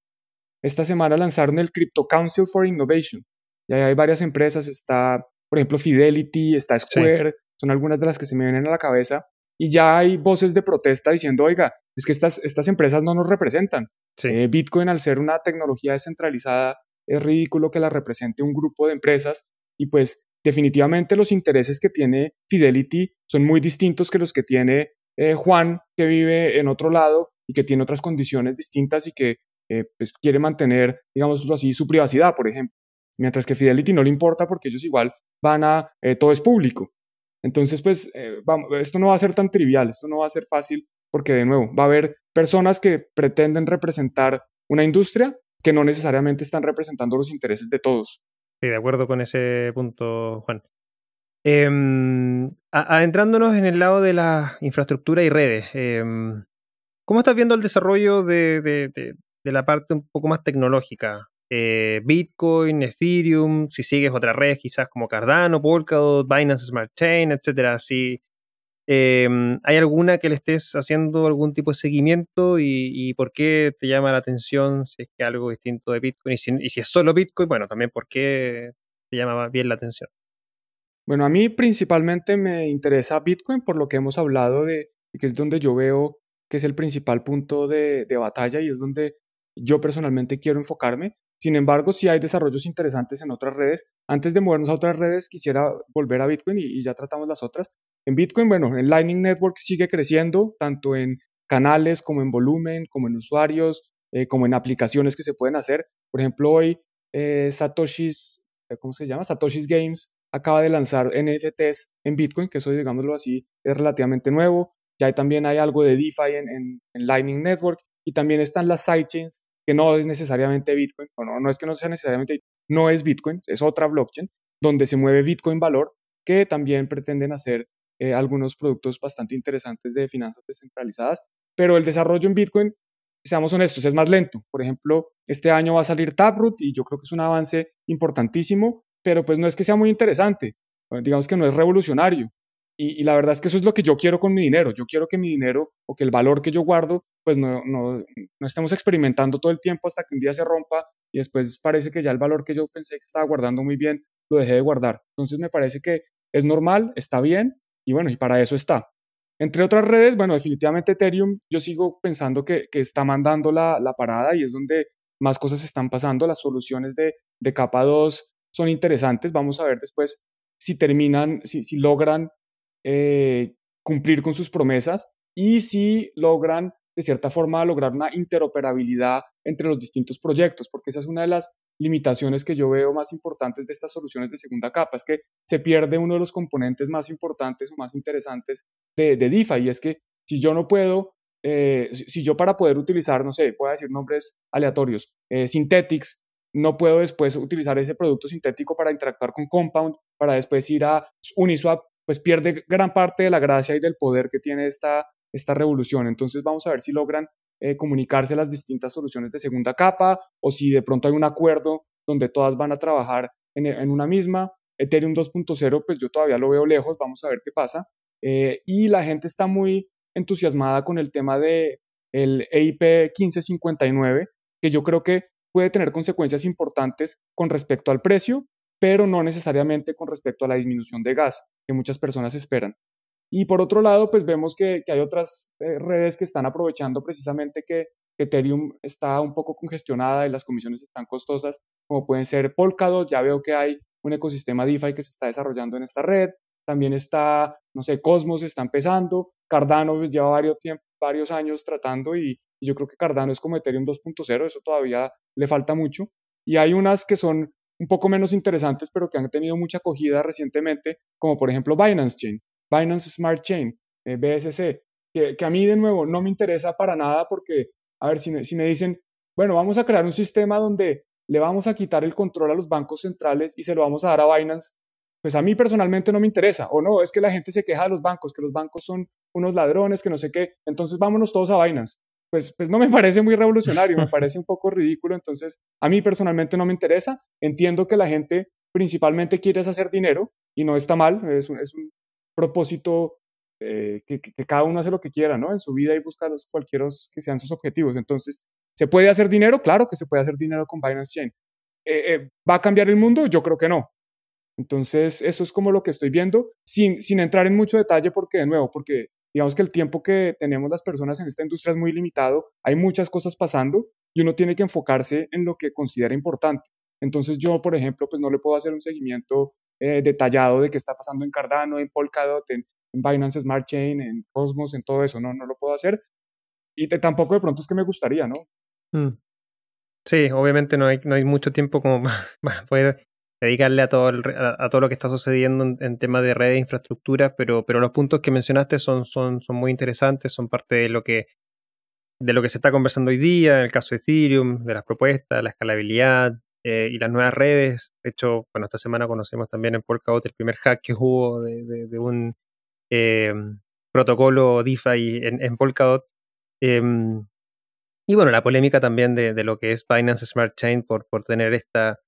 esta semana lanzaron el Crypto Council for Innovation. Y ahí hay varias empresas, está, por ejemplo, Fidelity, está Square, son algunas de las que se me vienen a la cabeza. y ya hay voces de protesta diciendo, oiga, es que estas, estas empresas no nos representan. Eh, Bitcoin, al ser una tecnología descentralizada, es ridículo que la represente un grupo de empresas y pues definitivamente los intereses que tiene Fidelity son muy distintos que los que tiene eh, Juan, que vive en otro lado y que tiene otras condiciones distintas y que eh, pues quiere mantener, digamos así, su privacidad, por ejemplo. Mientras que Fidelity no le importa porque ellos igual van a, todo es público. Entonces, pues, esto no va a ser tan trivial, esto no va a ser fácil porque, de nuevo, va a haber personas que pretenden representar una industria que no necesariamente están representando los intereses de todos. Sí, de acuerdo con ese punto, Juan. Em, adentrándonos en el lado de la infraestructura y redes, em, ¿cómo estás viendo el desarrollo de, la parte un poco más tecnológica? Eh, Bitcoin, Ethereum, si sigues otra red quizás como Cardano, Polkadot, Binance Smart Chain, etcétera. Si, Em, ¿Hay alguna que le estés haciendo algún tipo de seguimiento y, por qué te llama la atención si es que algo distinto de Bitcoin? Y si, es solo Bitcoin, bueno, también por qué te llama bien la atención. Bueno, a mí principalmente me interesa Bitcoin por lo que hemos hablado de que es donde yo veo que es el principal punto de, de batalla y es donde yo personalmente quiero enfocarme. Sin embargo, si hay desarrollos interesantes en otras redes. Antes de movernos a otras redes, quisiera volver a Bitcoin y, ya tratamos las otras. En Bitcoin, bueno, el Lightning Network sigue creciendo, tanto en canales como en volumen, como en usuarios, eh, como en aplicaciones que se pueden hacer. Por ejemplo, hoy eh, Satoshi's, eh, ¿cómo se llama? Satoshi's Games acaba de lanzar NFTs en Bitcoin, que eso, digámoslo así, es relativamente nuevo. Ya también hay algo de DeFi en Lightning Network y también están las sidechains que no es necesariamente Bitcoin, no, no es que no sea necesariamente, no es Bitcoin, es otra blockchain, donde se mueve Bitcoin valor, que también pretenden hacer eh, algunos productos bastante interesantes de finanzas descentralizadas, pero el desarrollo en Bitcoin, seamos honestos, es más lento. Por ejemplo, este año va a salir Taproot y yo creo que es un avance importantísimo, pero pues no es que sea muy interesante, digamos que no es revolucionario. Y, la verdad es que eso es lo que yo quiero con mi dinero. Yo quiero que mi dinero o que el valor que yo guardo, pues no, no, no estemos experimentando todo el tiempo hasta que un día se rompa y después parece que ya el valor que yo pensé que estaba guardando muy bien, lo dejé de guardar. Entonces me parece que es normal, está bien y bueno, y para eso está. Entre otras redes, bueno, definitivamente Ethereum, yo sigo pensando que, que está mandando la, la, parada y es donde más cosas están pasando. Las soluciones de, de capa 2 son interesantes. Vamos a ver después si terminan, si, si logran eh, cumplir con sus promesas y si logran, de cierta forma, lograr una interoperabilidad entre los distintos proyectos, porque esa es una de las limitaciones que yo veo más importantes de estas soluciones de segunda capa, es que se pierde uno de los componentes más importantes o más interesantes de, de y es que si yo no puedo, eh, si, yo para poder utilizar, no sé, puedo decir nombres aleatorios, eh, Synthetics, no puedo después utilizar ese producto sintético para interactuar con Compound, para después ir a Uniswap pues pierde gran parte de la gracia y del poder que tiene esta, esta revolución. Entonces vamos a ver si logran eh, comunicarse las distintas soluciones de segunda capa o si de pronto hay un acuerdo donde todas van a trabajar en, una misma. Ethereum 2.0, pues yo todavía lo veo lejos, vamos a ver qué pasa. Eh, y la gente está muy entusiasmada con el tema de el EIP 1559, que yo creo que puede tener consecuencias importantes con respecto al precio, pero no necesariamente con respecto a la disminución de gas que muchas personas esperan. Y por otro lado, pues vemos que, hay otras eh, redes que están aprovechando precisamente que, Ethereum está un poco congestionada y las comisiones están costosas, como pueden ser Polkadot, ya veo que hay un ecosistema DeFi que se está desarrollando en esta red, también está, no sé, Cosmos está empezando, Cardano pues, lleva varios, varios años tratando y, y yo creo que Cardano es como Ethereum 2.0, eso todavía le falta mucho. Y hay unas que son un poco menos interesantes, pero que han tenido mucha acogida recientemente, como por ejemplo Binance Chain, Binance Smart Chain, eh, BSC, que, a mí de nuevo no me interesa para nada porque, a ver, si me, si me dicen, bueno, vamos a crear un sistema donde le vamos a quitar el control a los bancos centrales y se lo vamos a dar a Binance, pues a mí personalmente no me interesa. O no, es que la gente se queja de los bancos, que los bancos son unos ladrones, que no sé qué. Entonces vámonos todos a Binance pues, pues no me parece muy revolucionario, me parece un poco ridículo, entonces a mí personalmente no me interesa, entiendo que la gente principalmente quiere hacer dinero y no está mal, es un, es un propósito eh, que, que, cada uno hace lo que quiera, ¿no? En su vida y busca los cualquiera que sean sus objetivos, entonces, ¿se puede hacer dinero? Claro que se puede hacer dinero con Binance Chain. Eh, eh, ¿Va a cambiar el mundo? Yo creo que no. Entonces, eso es como lo que estoy viendo, sin, sin entrar en mucho detalle, porque de nuevo, porque digamos que el tiempo que tenemos las personas en esta industria es muy limitado, hay muchas cosas pasando y uno tiene que enfocarse en lo que considera importante. Entonces yo, por ejemplo, pues no le puedo hacer un seguimiento eh, detallado de qué está pasando en Cardano, en Polkadot, en, Binance Smart Chain, en Cosmos, en todo eso, no, no lo puedo hacer. Y tampoco de pronto es que me gustaría, ¿no? Mm. Sí, obviamente no hay, no hay mucho tiempo como para poder dedicarle a todo, a, todo lo que está sucediendo en, temas de redes e infraestructura, pero, pero los puntos que mencionaste son, son, son muy interesantes, son parte de lo que de lo que se está conversando hoy día, en el caso de Ethereum, de las propuestas, la escalabilidad eh, y las nuevas redes. De hecho, bueno, esta semana conocemos también en Polkadot el primer hack que hubo de, un eh, protocolo DeFi en, en Polkadot. Em, y bueno, la polémica también de, lo que es Binance Smart Chain por, por tener esta,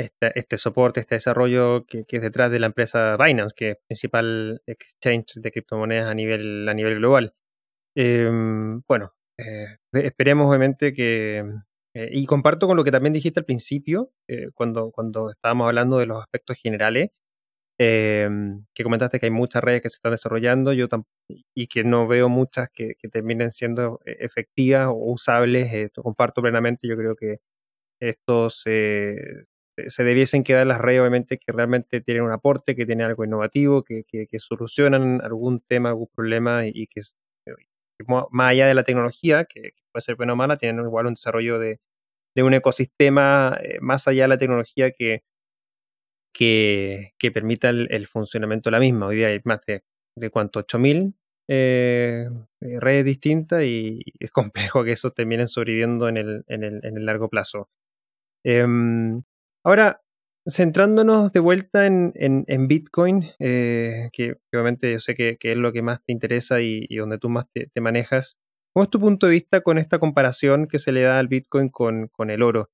este soporte, este desarrollo que, es detrás de la empresa Binance, que es principal exchange de criptomonedas a nivel, a nivel global. Em, bueno, eh, esperemos obviamente que... Eh, y comparto con lo que también dijiste al principio, eh, cuando, cuando estábamos hablando de los aspectos generales, em, que comentaste que hay muchas redes que se están desarrollando yo y que no veo muchas que, que terminen siendo efectivas o usables. comparto plenamente, yo creo que estos se debiesen quedar las redes, obviamente, que realmente tienen un aporte, que tienen algo innovativo, que, solucionan algún tema, algún problema y, que, más allá de la tecnología, que, puede ser buena o mala, tienen igual un desarrollo de, un ecosistema eh, más allá de la tecnología que, que, permita el, funcionamiento de la misma. Hoy día hay más de, de cuánto, 8000 eh, eh, redes distintas y es complejo que eso terminen sobreviviendo en el, en el, en el largo plazo. Em, Ahora, centrándonos de vuelta en, Bitcoin, eh, que, obviamente yo sé que, es lo que más te interesa y, donde tú más te, manejas, ¿cómo es tu punto de vista con esta comparación que se le da al Bitcoin con, el oro?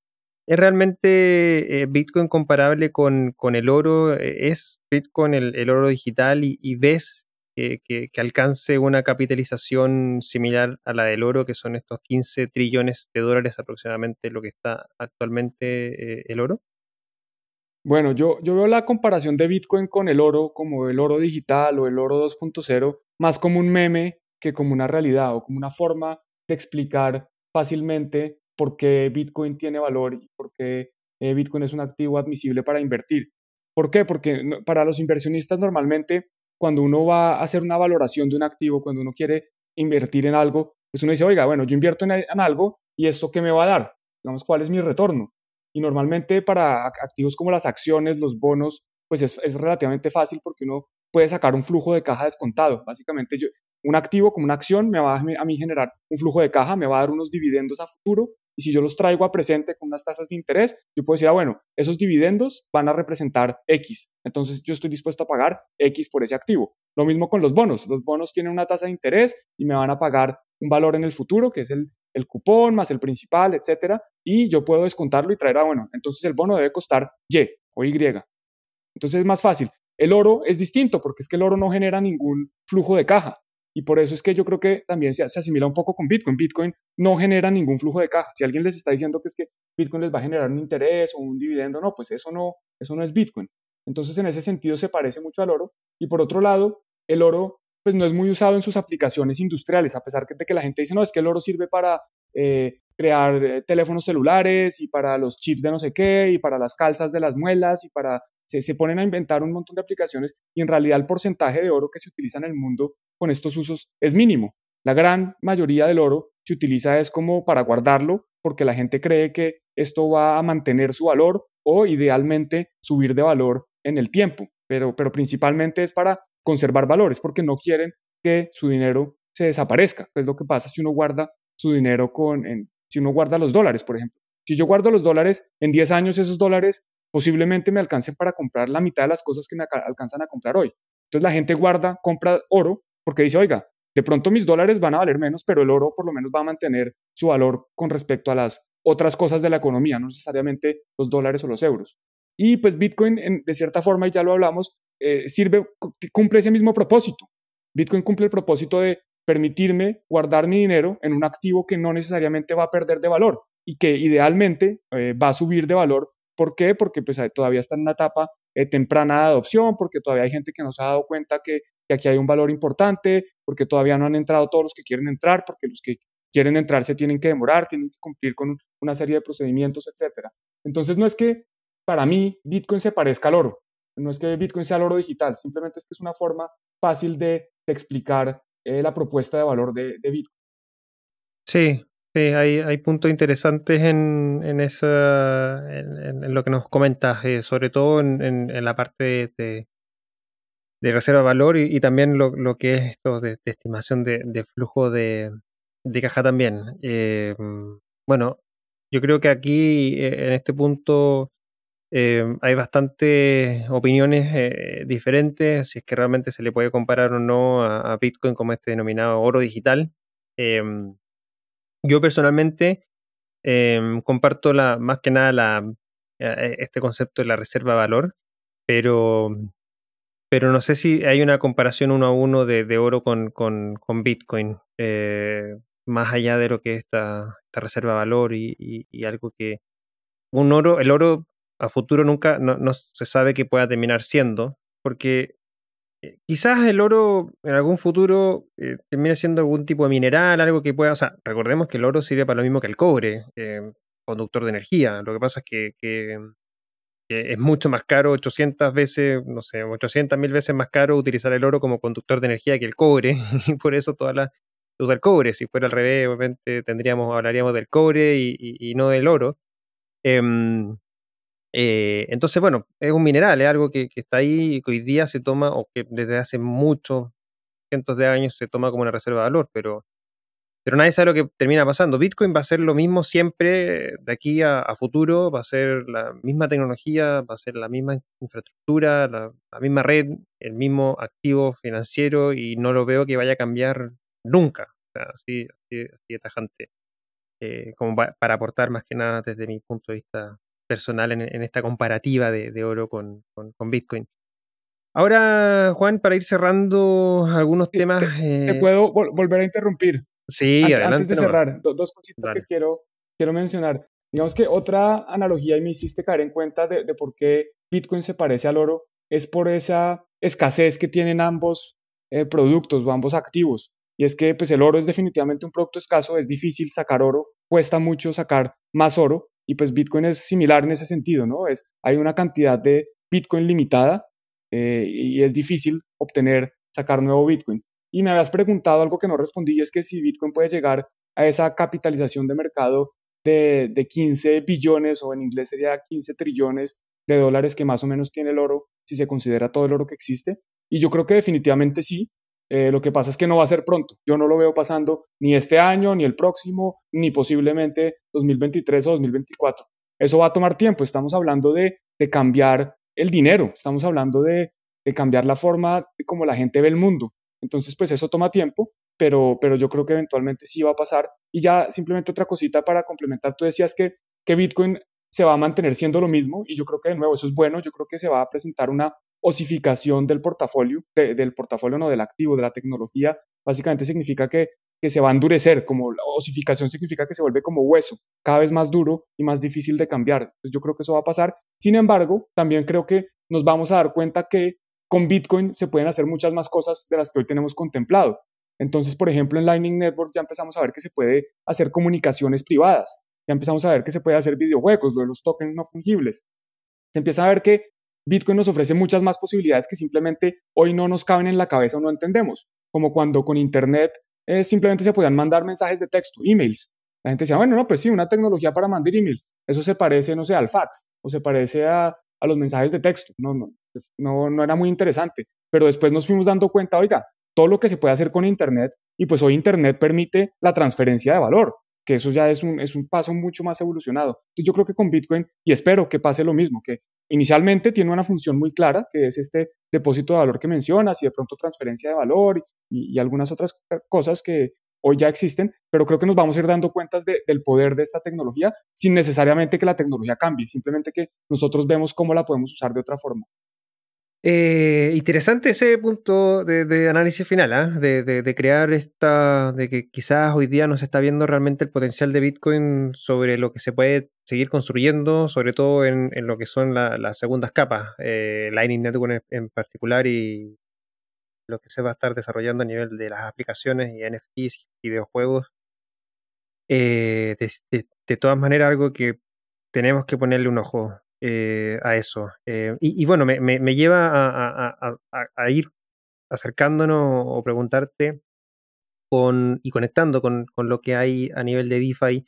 ¿Es realmente eh, Bitcoin comparable con, el oro? ¿Es Bitcoin el, oro digital y, ves que, alcance una capitalización similar a la del oro, que son estos 15 trillones de dólares aproximadamente lo que está actualmente eh, el oro? Bueno, yo, yo veo la comparación de Bitcoin con el oro, como el oro digital o el oro 2.0, más como un meme que como una realidad o como una forma de explicar fácilmente por qué Bitcoin tiene valor y por qué eh, Bitcoin es un activo admisible para invertir. ¿Por qué? Porque para los inversionistas normalmente cuando uno va a hacer una valoración de un activo, cuando uno quiere invertir en algo, pues uno dice, oiga, bueno, yo invierto en, en algo y esto qué me va a dar, digamos, cuál es mi retorno. Y normalmente para activos como las acciones, los bonos, pues es, relativamente fácil porque uno puede sacar un flujo de caja descontado. Básicamente, yo, un activo como una acción me va a, mí generar un flujo de caja, me va a dar unos dividendos a futuro. Y si yo los traigo a presente con unas tasas de interés, yo puedo decir, ah, bueno, esos dividendos van a representar X. Entonces yo estoy dispuesto a pagar X por ese activo. Lo mismo con los bonos. Los bonos tienen una tasa de interés y me van a pagar un valor en el futuro, que es el, el cupón más el principal, etcétera, y yo puedo descontarlo y traer, ah, bueno, entonces el bono debe costar Y o Y. Entonces es más fácil. El oro es distinto porque es que el oro no genera ningún flujo de caja. Y por eso es que yo creo que también se, asimila un poco con Bitcoin. Bitcoin no genera ningún flujo de caja. Si alguien les está diciendo que es que Bitcoin les va a generar un interés o un dividendo, no, pues eso no, eso no es Bitcoin. Entonces en ese sentido se parece mucho al oro. Y por otro lado, el oro pues no es muy usado en sus aplicaciones industriales, a pesar de que la gente dice, no, es que el oro sirve para eh, crear eh, teléfonos celulares y para los chips de no sé qué y para las calzas de las muelas y para... Se, se ponen a inventar un montón de aplicaciones y en realidad el porcentaje de oro que se utiliza en el mundo con estos usos es mínimo. La gran mayoría del oro se utiliza es como para guardarlo porque la gente cree que esto va a mantener su valor o idealmente subir de valor en el tiempo, pero, pero principalmente es para conservar valores porque no quieren que su dinero se desaparezca. Es lo que pasa si uno guarda su dinero con, si uno guarda los dólares, por ejemplo. Si yo guardo los dólares, en 10 años esos dólares posiblemente me alcancen para comprar la mitad de las cosas que me alcanzan a comprar hoy. Entonces la gente guarda, compra oro porque dice, oiga, de pronto mis dólares van a valer menos, pero el oro por lo menos va a mantener su valor con respecto a las otras cosas de la economía, no necesariamente los dólares o los euros. Y pues Bitcoin, de cierta forma, y ya lo hablamos, eh, sirve, cumple ese mismo propósito. Bitcoin cumple el propósito de permitirme guardar mi dinero en un activo que no necesariamente va a perder de valor y que idealmente eh, va a subir de valor. ¿Por qué? Porque pues, todavía está en una etapa eh, temprana de adopción, porque todavía hay gente que no se ha dado cuenta que que aquí hay un valor importante, porque todavía no han entrado todos los que quieren entrar, porque los que quieren entrar se tienen que demorar, tienen que cumplir con una serie de procedimientos, etc. Entonces no es que para mí Bitcoin se parezca al oro, no es que Bitcoin sea el oro digital, simplemente es que es una forma fácil de, explicar eh, la propuesta de valor de, Bitcoin. Sí, sí, hay, hay puntos interesantes en, en, en, lo que nos comentas, eh, sobre todo en, la parte de, de reserva de valor y, también lo, lo, que es esto de, estimación de, flujo de, caja también. Eh, bueno, yo creo que aquí en este punto eh, hay bastantes opiniones eh, diferentes, si es que realmente se le puede comparar o no a, Bitcoin como este denominado oro digital. Em, yo personalmente comparto la, más que nada eh, este concepto de la reserva de valor, pero, pero no sé si hay una comparación uno a uno de, oro con, con, Bitcoin, más allá de lo que es esta, reserva de valor y algo que un oro, el oro a futuro nunca no, se sabe qué pueda terminar siendo, porque eh, quizás el oro en algún futuro eh, termine siendo algún tipo de mineral, algo que pueda, o sea, recordemos que el oro sirve para lo mismo que el cobre, eh, conductor de energía, lo que pasa es que, es mucho más caro, 800 veces, no sé, 800 mil veces más caro utilizar el oro como conductor de energía que el cobre, y por eso toda la usa el cobre, si fuera al revés, obviamente tendríamos, hablaríamos del cobre y, no del oro. Em, eh, entonces, bueno, es un mineral, es algo que, está ahí y que hoy día se toma, o que desde hace muchos cientos de años se toma como una reserva de valor, pero, pero nadie sabe lo que termina pasando. Bitcoin va a ser lo mismo siempre de aquí a, futuro, va a ser la misma tecnología, va a ser la misma infraestructura, la, misma red, el mismo activo financiero y no lo veo que vaya a cambiar nunca. O sea, así, así, así tajante. Eh, como para aportar más que nada desde mi punto de vista personal en, esta comparativa de, oro con, Bitcoin. Ahora, Juan, para ir cerrando algunos temas. ¿Te, eh, puedo volver a interrumpir? Sí, antes, antes de cerrar, dos cositas que quiero, quiero mencionar. Digamos que otra analogía, y me hiciste caer en cuenta de, por qué Bitcoin se parece al oro, es por esa escasez que tienen ambos eh, productos o ambos activos. Y es que pues, el oro es definitivamente un producto escaso, es difícil sacar oro, cuesta mucho sacar más oro, y pues Bitcoin es similar en ese sentido, ¿no? Es, hay una cantidad de Bitcoin limitada eh, y es difícil obtener, sacar nuevo Bitcoin. Y me habías preguntado algo que no respondí, y es que si Bitcoin puede llegar a esa capitalización de mercado de, de 15 billones o en inglés sería 15 trillones de dólares que más o menos tiene el oro, si se considera todo el oro que existe. Y yo creo que definitivamente sí, eh, lo que pasa es que no va a ser pronto. Yo no lo veo pasando ni este año, ni el próximo, ni posiblemente 2023 o 2024. Eso va a tomar tiempo. Estamos hablando de, cambiar el dinero, estamos hablando de, cambiar la forma de cómo la gente ve el mundo. Entonces, pues eso toma tiempo, pero, pero yo creo que eventualmente sí va a pasar. Y ya simplemente otra cosita para complementar, tú decías que, que Bitcoin se va a mantener siendo lo mismo y yo creo que de nuevo eso es bueno, yo creo que se va a presentar una osificación del portafolio, del portafolio no del activo, de la tecnología, básicamente significa que, que se va a endurecer, como la osificación significa que se vuelve como hueso, cada vez más duro y más difícil de cambiar. Entonces yo creo que eso va a pasar. Sin embargo, también creo que nos vamos a dar cuenta que con Bitcoin se pueden hacer muchas más cosas de las que hoy tenemos contemplado. Entonces, por ejemplo, en Lightning Network ya empezamos a ver que se puede hacer comunicaciones privadas, ya empezamos a ver que se puede hacer videojuegos, lo los tokens no fungibles. Se empieza a ver que Bitcoin nos ofrece muchas más posibilidades que simplemente hoy no nos caben en la cabeza o no entendemos, como cuando con Internet eh, simplemente se podían mandar mensajes de texto, emails. La gente decía, bueno, no, pues sí, una tecnología para mandar emails. Eso se parece, no sé, al fax o se parece a, a los mensajes de texto. No, no, no, no era muy interesante. Pero después nos fuimos dando cuenta, oiga, todo lo que se puede hacer con Internet y pues hoy Internet permite la transferencia de valor que eso ya es un, es un paso mucho más evolucionado. Entonces yo creo que con Bitcoin, y espero que pase lo mismo, que inicialmente tiene una función muy clara, que es este depósito de valor que mencionas y de pronto transferencia de valor y, algunas otras cosas que hoy ya existen, pero creo que nos vamos a ir dando cuentas del poder de esta tecnología sin necesariamente que la tecnología cambie, simplemente que nosotros vemos cómo la podemos usar de otra forma. Eh, interesante ese punto de, análisis final, ¿ah? de, crear esta, de que quizás hoy día no se está viendo realmente el potencial de Bitcoin sobre lo que se puede seguir construyendo, sobre todo en, lo que son las segundas capas, eh, Lightning Network en, particular y, lo que se va a estar desarrollando a nivel de las aplicaciones y NFTs y videojuegos. Eh, de, todas maneras, algo que tenemos que ponerle un ojo eh, a eso. Y, bueno, me, lleva a, ir acercándonos o preguntarte con, y conectando con, con, lo que hay a nivel de DeFi.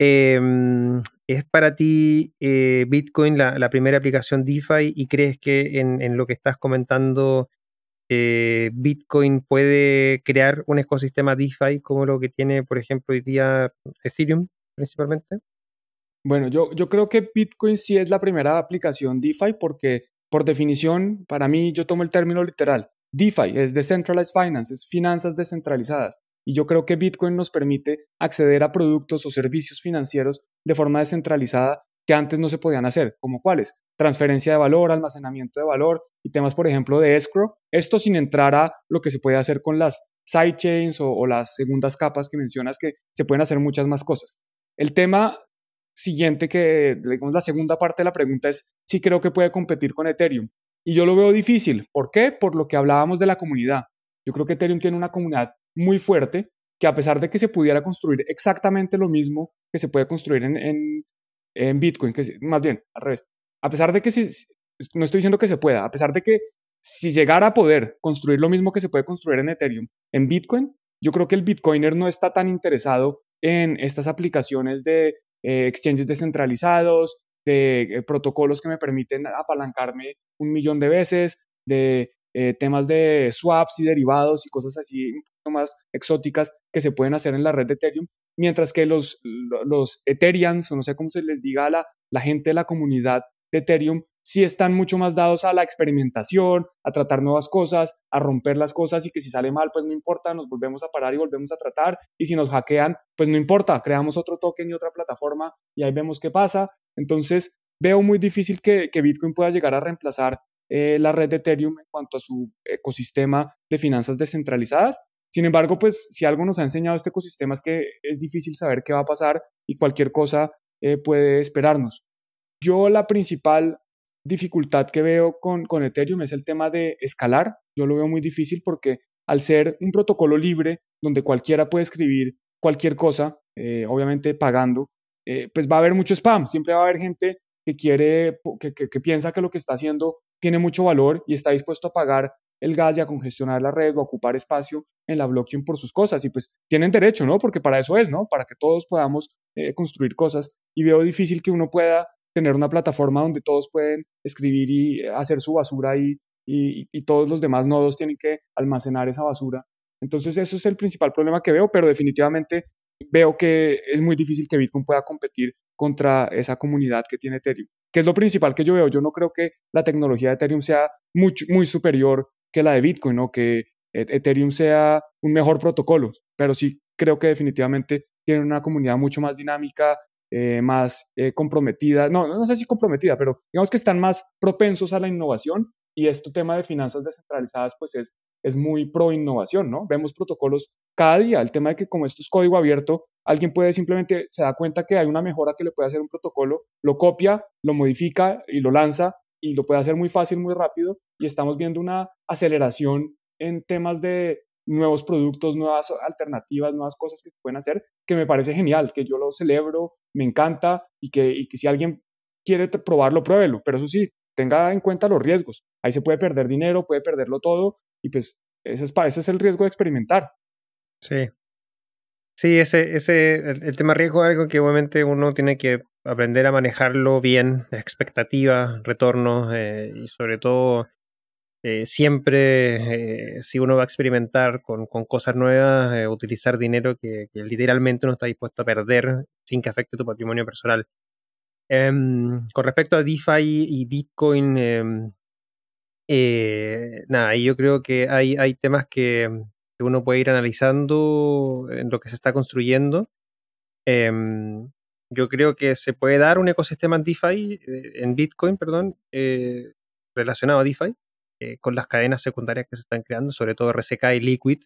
Em, ¿Es para ti eh, Bitcoin la, primera aplicación DeFi y crees que en, lo que estás comentando eh, Bitcoin puede crear un ecosistema DeFi como lo que tiene, por ejemplo, hoy día Ethereum principalmente? Bueno, yo, yo creo que Bitcoin sí es la primera aplicación DeFi porque por definición, para mí, yo tomo el término literal. DeFi es Decentralized Finance, es finanzas descentralizadas. Y yo creo que Bitcoin nos permite acceder a productos o servicios financieros de forma descentralizada que antes no se podían hacer, como cuáles? Transferencia de valor, almacenamiento de valor y temas, por ejemplo, de escrow. Esto sin entrar a lo que se puede hacer con las sidechains o, o las segundas capas que mencionas, que se pueden hacer muchas más cosas. El tema siguiente que, digamos, la segunda parte de la pregunta es si creo que puede competir con Ethereum. Y yo lo veo difícil. ¿Por qué? Por lo que hablábamos de la comunidad. Yo creo que Ethereum tiene una comunidad muy fuerte que a pesar de que se pudiera construir exactamente lo mismo que se puede construir en, en, Bitcoin, que más bien al revés, a pesar de que no estoy diciendo que se pueda, a pesar de que si llegara a poder construir lo mismo que se puede construir en Ethereum, en Bitcoin, yo creo que el Bitcoiner no está tan interesado en estas aplicaciones de eh, exchanges descentralizados, de eh, protocolos que me permiten apalancarme un millón de veces, de eh, temas de swaps y derivados y cosas así un poco más exóticas que se pueden hacer en la red de Ethereum, mientras que los, los Ethereans, o no sé cómo se les diga a la, la gente de la comunidad de Ethereum, sí están mucho más dados a la experimentación, a tratar nuevas cosas, a romper las cosas y que si sale mal, pues no importa, nos volvemos a parar y volvemos a tratar. Y si nos hackean, pues no importa, creamos otro token y otra plataforma y ahí vemos qué pasa. Entonces, veo muy difícil que, Bitcoin pueda llegar a reemplazar eh, la red de Ethereum en cuanto a su ecosistema de finanzas descentralizadas. Sin embargo, pues si algo nos ha enseñado este ecosistema es que es difícil saber qué va a pasar y cualquier cosa eh, puede esperarnos. Yo la principal dificultad que veo con, con Ethereum es el tema de escalar. Yo lo veo muy difícil porque al ser un protocolo libre donde cualquiera puede escribir cualquier cosa, eh, obviamente pagando, pues va a haber mucho spam. Siempre va a haber gente que quiere, que, que, piensa que lo que está haciendo tiene mucho valor y está dispuesto a pagar el gas y a congestionar la red o a ocupar espacio en la blockchain por sus cosas. Y pues tienen derecho, ¿no? Porque para eso es, ¿no? Para que todos podamos eh, construir cosas. Y veo difícil que uno pueda tener una plataforma donde todos pueden escribir y eh, hacer su basura y, y, todos los demás nodos tienen que almacenar esa basura. Entonces, eso es el principal problema que veo, pero definitivamente veo que es muy difícil que Bitcoin pueda competir contra esa comunidad que tiene Ethereum, que es lo principal que yo veo. Yo no creo que la tecnología de Ethereum sea muy, muy superior que la de Bitcoin o que e-, Ethereum sea un mejor protocolo, pero sí creo que definitivamente tiene una comunidad mucho más dinámica, eh, más eh, comprometida, no, no sé si comprometida, pero digamos que están más propensos a la innovación y este tema de finanzas descentralizadas pues es, es muy pro innovación, ¿no? Vemos protocolos cada día, el tema de que como esto es código abierto, alguien puede simplemente, se da cuenta que hay una mejora que le puede hacer un protocolo, lo copia, lo modifica y lo lanza y lo puede hacer muy fácil, muy rápido y estamos viendo una aceleración en temas de nuevos productos, nuevas alternativas, nuevas cosas que se pueden hacer, que me parece genial, que yo lo celebro, me encanta y que, y que si alguien quiere probarlo, pruébelo, pero eso sí, tenga en cuenta los riesgos. Ahí se puede perder dinero, puede perderlo todo y pues ese es, ese es el riesgo de experimentar. Sí. Sí, ese, ese, el, tema riesgo es algo que obviamente uno tiene que aprender a manejarlo bien, expectativas, retornos eh, y sobre todo eh, siempre eh, si uno va a experimentar con, con cosas nuevas, utilizar dinero que, que, literalmente no está dispuesto a perder sin que afecte tu patrimonio personal. Em, con respecto a DeFi y Bitcoin, em, eh, nada, yo creo que hay, hay temas que, uno puede ir analizando en lo que se está construyendo. Em, yo creo que se puede dar un ecosistema en DeFi, eh, en Bitcoin, perdón, eh, relacionado a DeFi, con las cadenas secundarias que se están creando, sobre todo RSK y Liquid.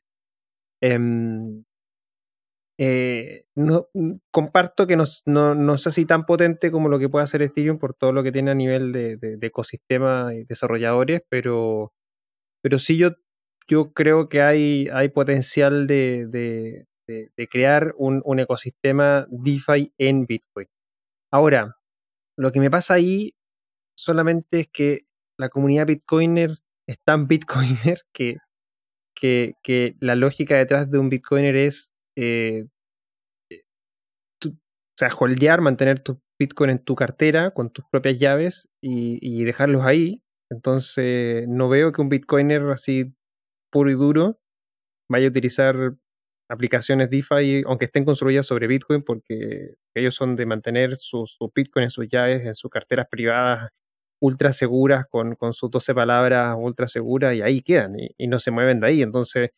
Eh, no, comparto que no, no, no, es así tan potente como lo que puede hacer Ethereum por todo lo que tiene a nivel de, de, ecosistema y desarrolladores, pero, pero sí yo yo creo que hay, hay potencial de, de, crear un, un, ecosistema DeFi en Bitcoin. Ahora, lo que me pasa ahí solamente es que la comunidad Bitcoiner es tan Bitcoiner que, que, que la lógica detrás de un Bitcoiner es eh, eh o sea, holdear, mantener tu Bitcoin en tu cartera con tus propias llaves y, dejarlos ahí. Entonces, no veo que un Bitcoiner así puro y duro vaya a utilizar aplicaciones DeFi, aunque estén construidas sobre Bitcoin, porque ellos son de mantener su, su Bitcoin en sus llaves, en sus carteras privadas ultra seguras, con, con sus 12 palabras ultra seguras, y ahí quedan, y, no se mueven de ahí. Entonces,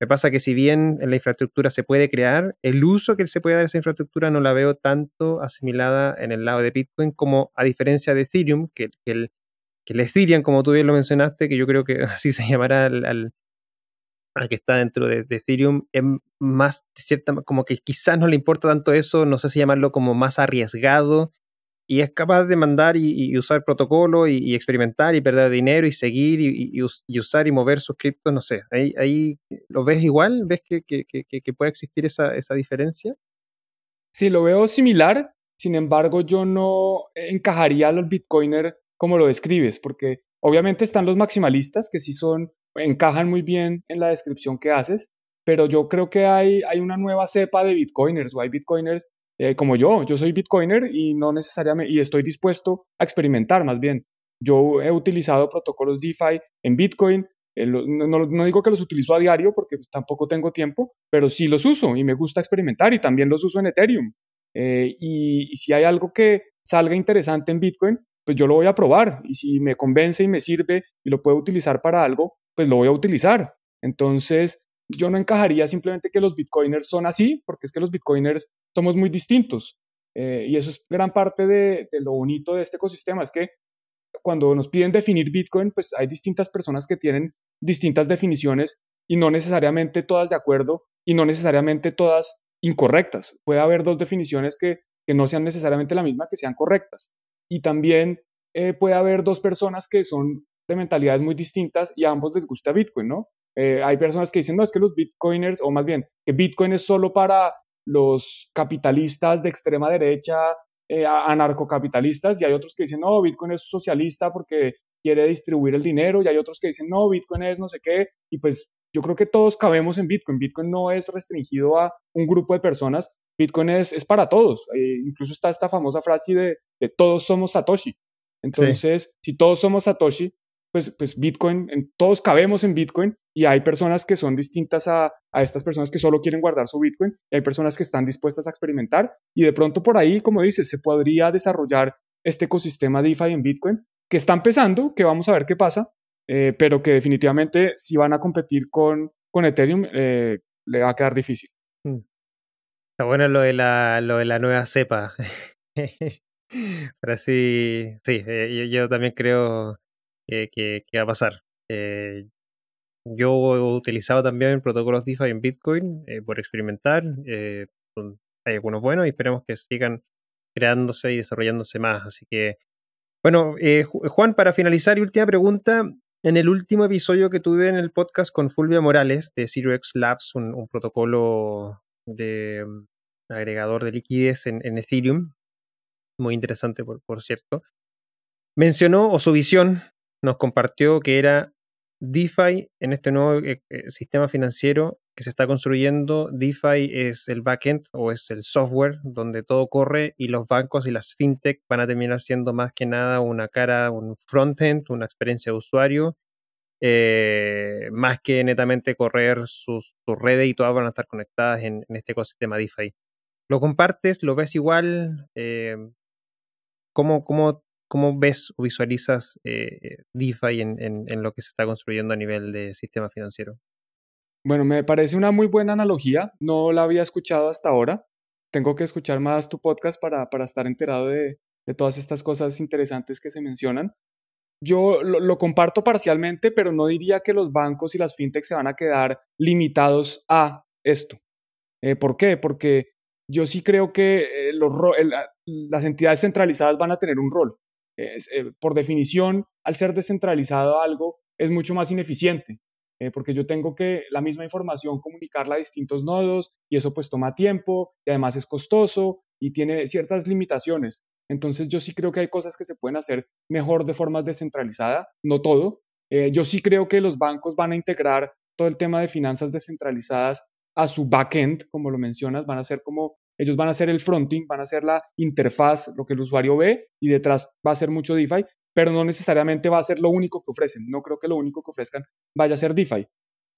me pasa que si bien en la infraestructura se puede crear, el uso que se puede dar a esa infraestructura no la veo tanto asimilada en el lado de Bitcoin como a diferencia de Ethereum, que, el, que el Ethereum, como tú bien lo mencionaste, que yo creo que así se llamará al, que está dentro de, Ethereum, es más cierta, como que quizás no le importa tanto eso, no sé si llamarlo como más arriesgado, y es capaz de mandar y, usar protocolo y, experimentar y perder dinero y seguir y, usar y mover sus criptos, no sé. Ahí, lo ves igual, ves que, que, que, puede existir esa, esa diferencia. Sí, lo veo similar, sin embargo yo no encajaría a los bitcoiners como lo describes, porque obviamente están los maximalistas que sí son, encajan muy bien en la descripción que haces, pero yo creo que hay, hay una nueva cepa de bitcoiners o hay bitcoiners eh, como yo, yo soy bitcoiner y no necesariamente, y estoy dispuesto a experimentar más bien. Yo he utilizado protocolos DeFi en Bitcoin, eh, no, digo que los utilizo a diario porque pues, tampoco tengo tiempo, pero sí los uso y me gusta experimentar y también los uso en Ethereum. Eh, y, y, si hay algo que salga interesante en Bitcoin, pues yo lo voy a probar y si me convence y me sirve y lo puedo utilizar para algo, pues lo voy a utilizar. Entonces, yo no encajaría simplemente que los bitcoiners son así, porque es que los bitcoiners somos muy distintos. Eh, y eso es gran parte de, lo bonito de este ecosistema, es que cuando nos piden definir Bitcoin, pues hay distintas personas que tienen distintas definiciones y no necesariamente todas de acuerdo y no necesariamente todas incorrectas. Puede haber dos definiciones que, que no sean necesariamente la misma, que sean correctas. Y también eh, puede haber dos personas que son de mentalidades muy distintas y a ambos les gusta Bitcoin, ¿no? Eh, hay personas que dicen, no, es que los bitcoiners, o más bien, que Bitcoin es solo para los capitalistas de extrema derecha, eh, anarcocapitalistas, y hay otros que dicen, no, Bitcoin es socialista porque quiere distribuir el dinero, y hay otros que dicen, no, Bitcoin es no sé qué, y pues yo creo que todos cabemos en Bitcoin. Bitcoin no es restringido a un grupo de personas, Bitcoin es, es para todos. Eh, incluso está esta famosa frase de, de todos somos Satoshi. Entonces, si todos somos Satoshi, pues, pues Bitcoin, todos cabemos en Bitcoin y hay personas que son distintas a, a, estas personas que solo quieren guardar su Bitcoin y hay personas que están dispuestas a experimentar y de pronto por ahí, como dices, se podría desarrollar este ecosistema DeFi en Bitcoin que está empezando, que vamos a ver qué pasa, eh, pero que definitivamente si van a competir con, con Ethereum eh, le va a quedar difícil. Hmm. Está bueno lo de la, lo de la nueva cepa. Pero sí, sí, eh, yo, yo, también creo que, va a pasar. Eh, yo he utilizado también protocolos DeFi en Bitcoin eh, por experimentar. Eh, hay algunos buenos y esperemos que sigan creándose y desarrollándose más. Así que, bueno, Juan, para finalizar y última pregunta. En el último episodio que tuve en el podcast con Fulvia Morales de ZeroX Labs, un, protocolo de mm, agregador de liquidez en, Ethereum, muy interesante por, por cierto, mencionó o su visión nos compartió que era DeFi en este nuevo eh, eh, sistema financiero que se está construyendo. DeFi es el backend o es el software donde todo corre y los bancos y las fintech van a terminar siendo más que nada una cara, un frontend, una experiencia de usuario, eh, más que netamente correr sus, redes y todas van a estar conectadas en, este ecosistema DeFi. ¿Lo compartes? ¿Lo ves igual? ¿cómo, ¿Cómo ¿Cómo ves o visualizas eh, DeFi en, lo que se está construyendo a nivel de sistema financiero? Bueno, me parece una muy buena analogía. No la había escuchado hasta ahora. Tengo que escuchar más tu podcast para, estar enterado de, todas estas cosas interesantes que se mencionan. Yo lo, comparto parcialmente, pero no diría que los bancos y las fintechs se van a quedar limitados a esto. Eh, ¿Por qué? Porque yo sí creo que eh, las entidades centralizadas van a tener un rol. Eh, por definición, al ser descentralizado algo, es mucho más ineficiente. eh, porque yo tengo que la misma información comunicarla a distintos nodos y eso pues toma tiempo y además es costoso y tiene ciertas limitaciones. Entonces yo sí creo que hay cosas que se pueden hacer mejor de forma descentralizada, no todo. Eh, yo sí creo que los bancos van a integrar todo el tema de finanzas descentralizadas a su backend, como lo mencionas, van a ser como, ellos van a ser el fronting, van a ser la interfaz, lo que el usuario ve, y detrás va a ser mucho DeFi, pero no necesariamente va a ser lo único que ofrecen. No creo que lo único que ofrezcan vaya a ser DeFi.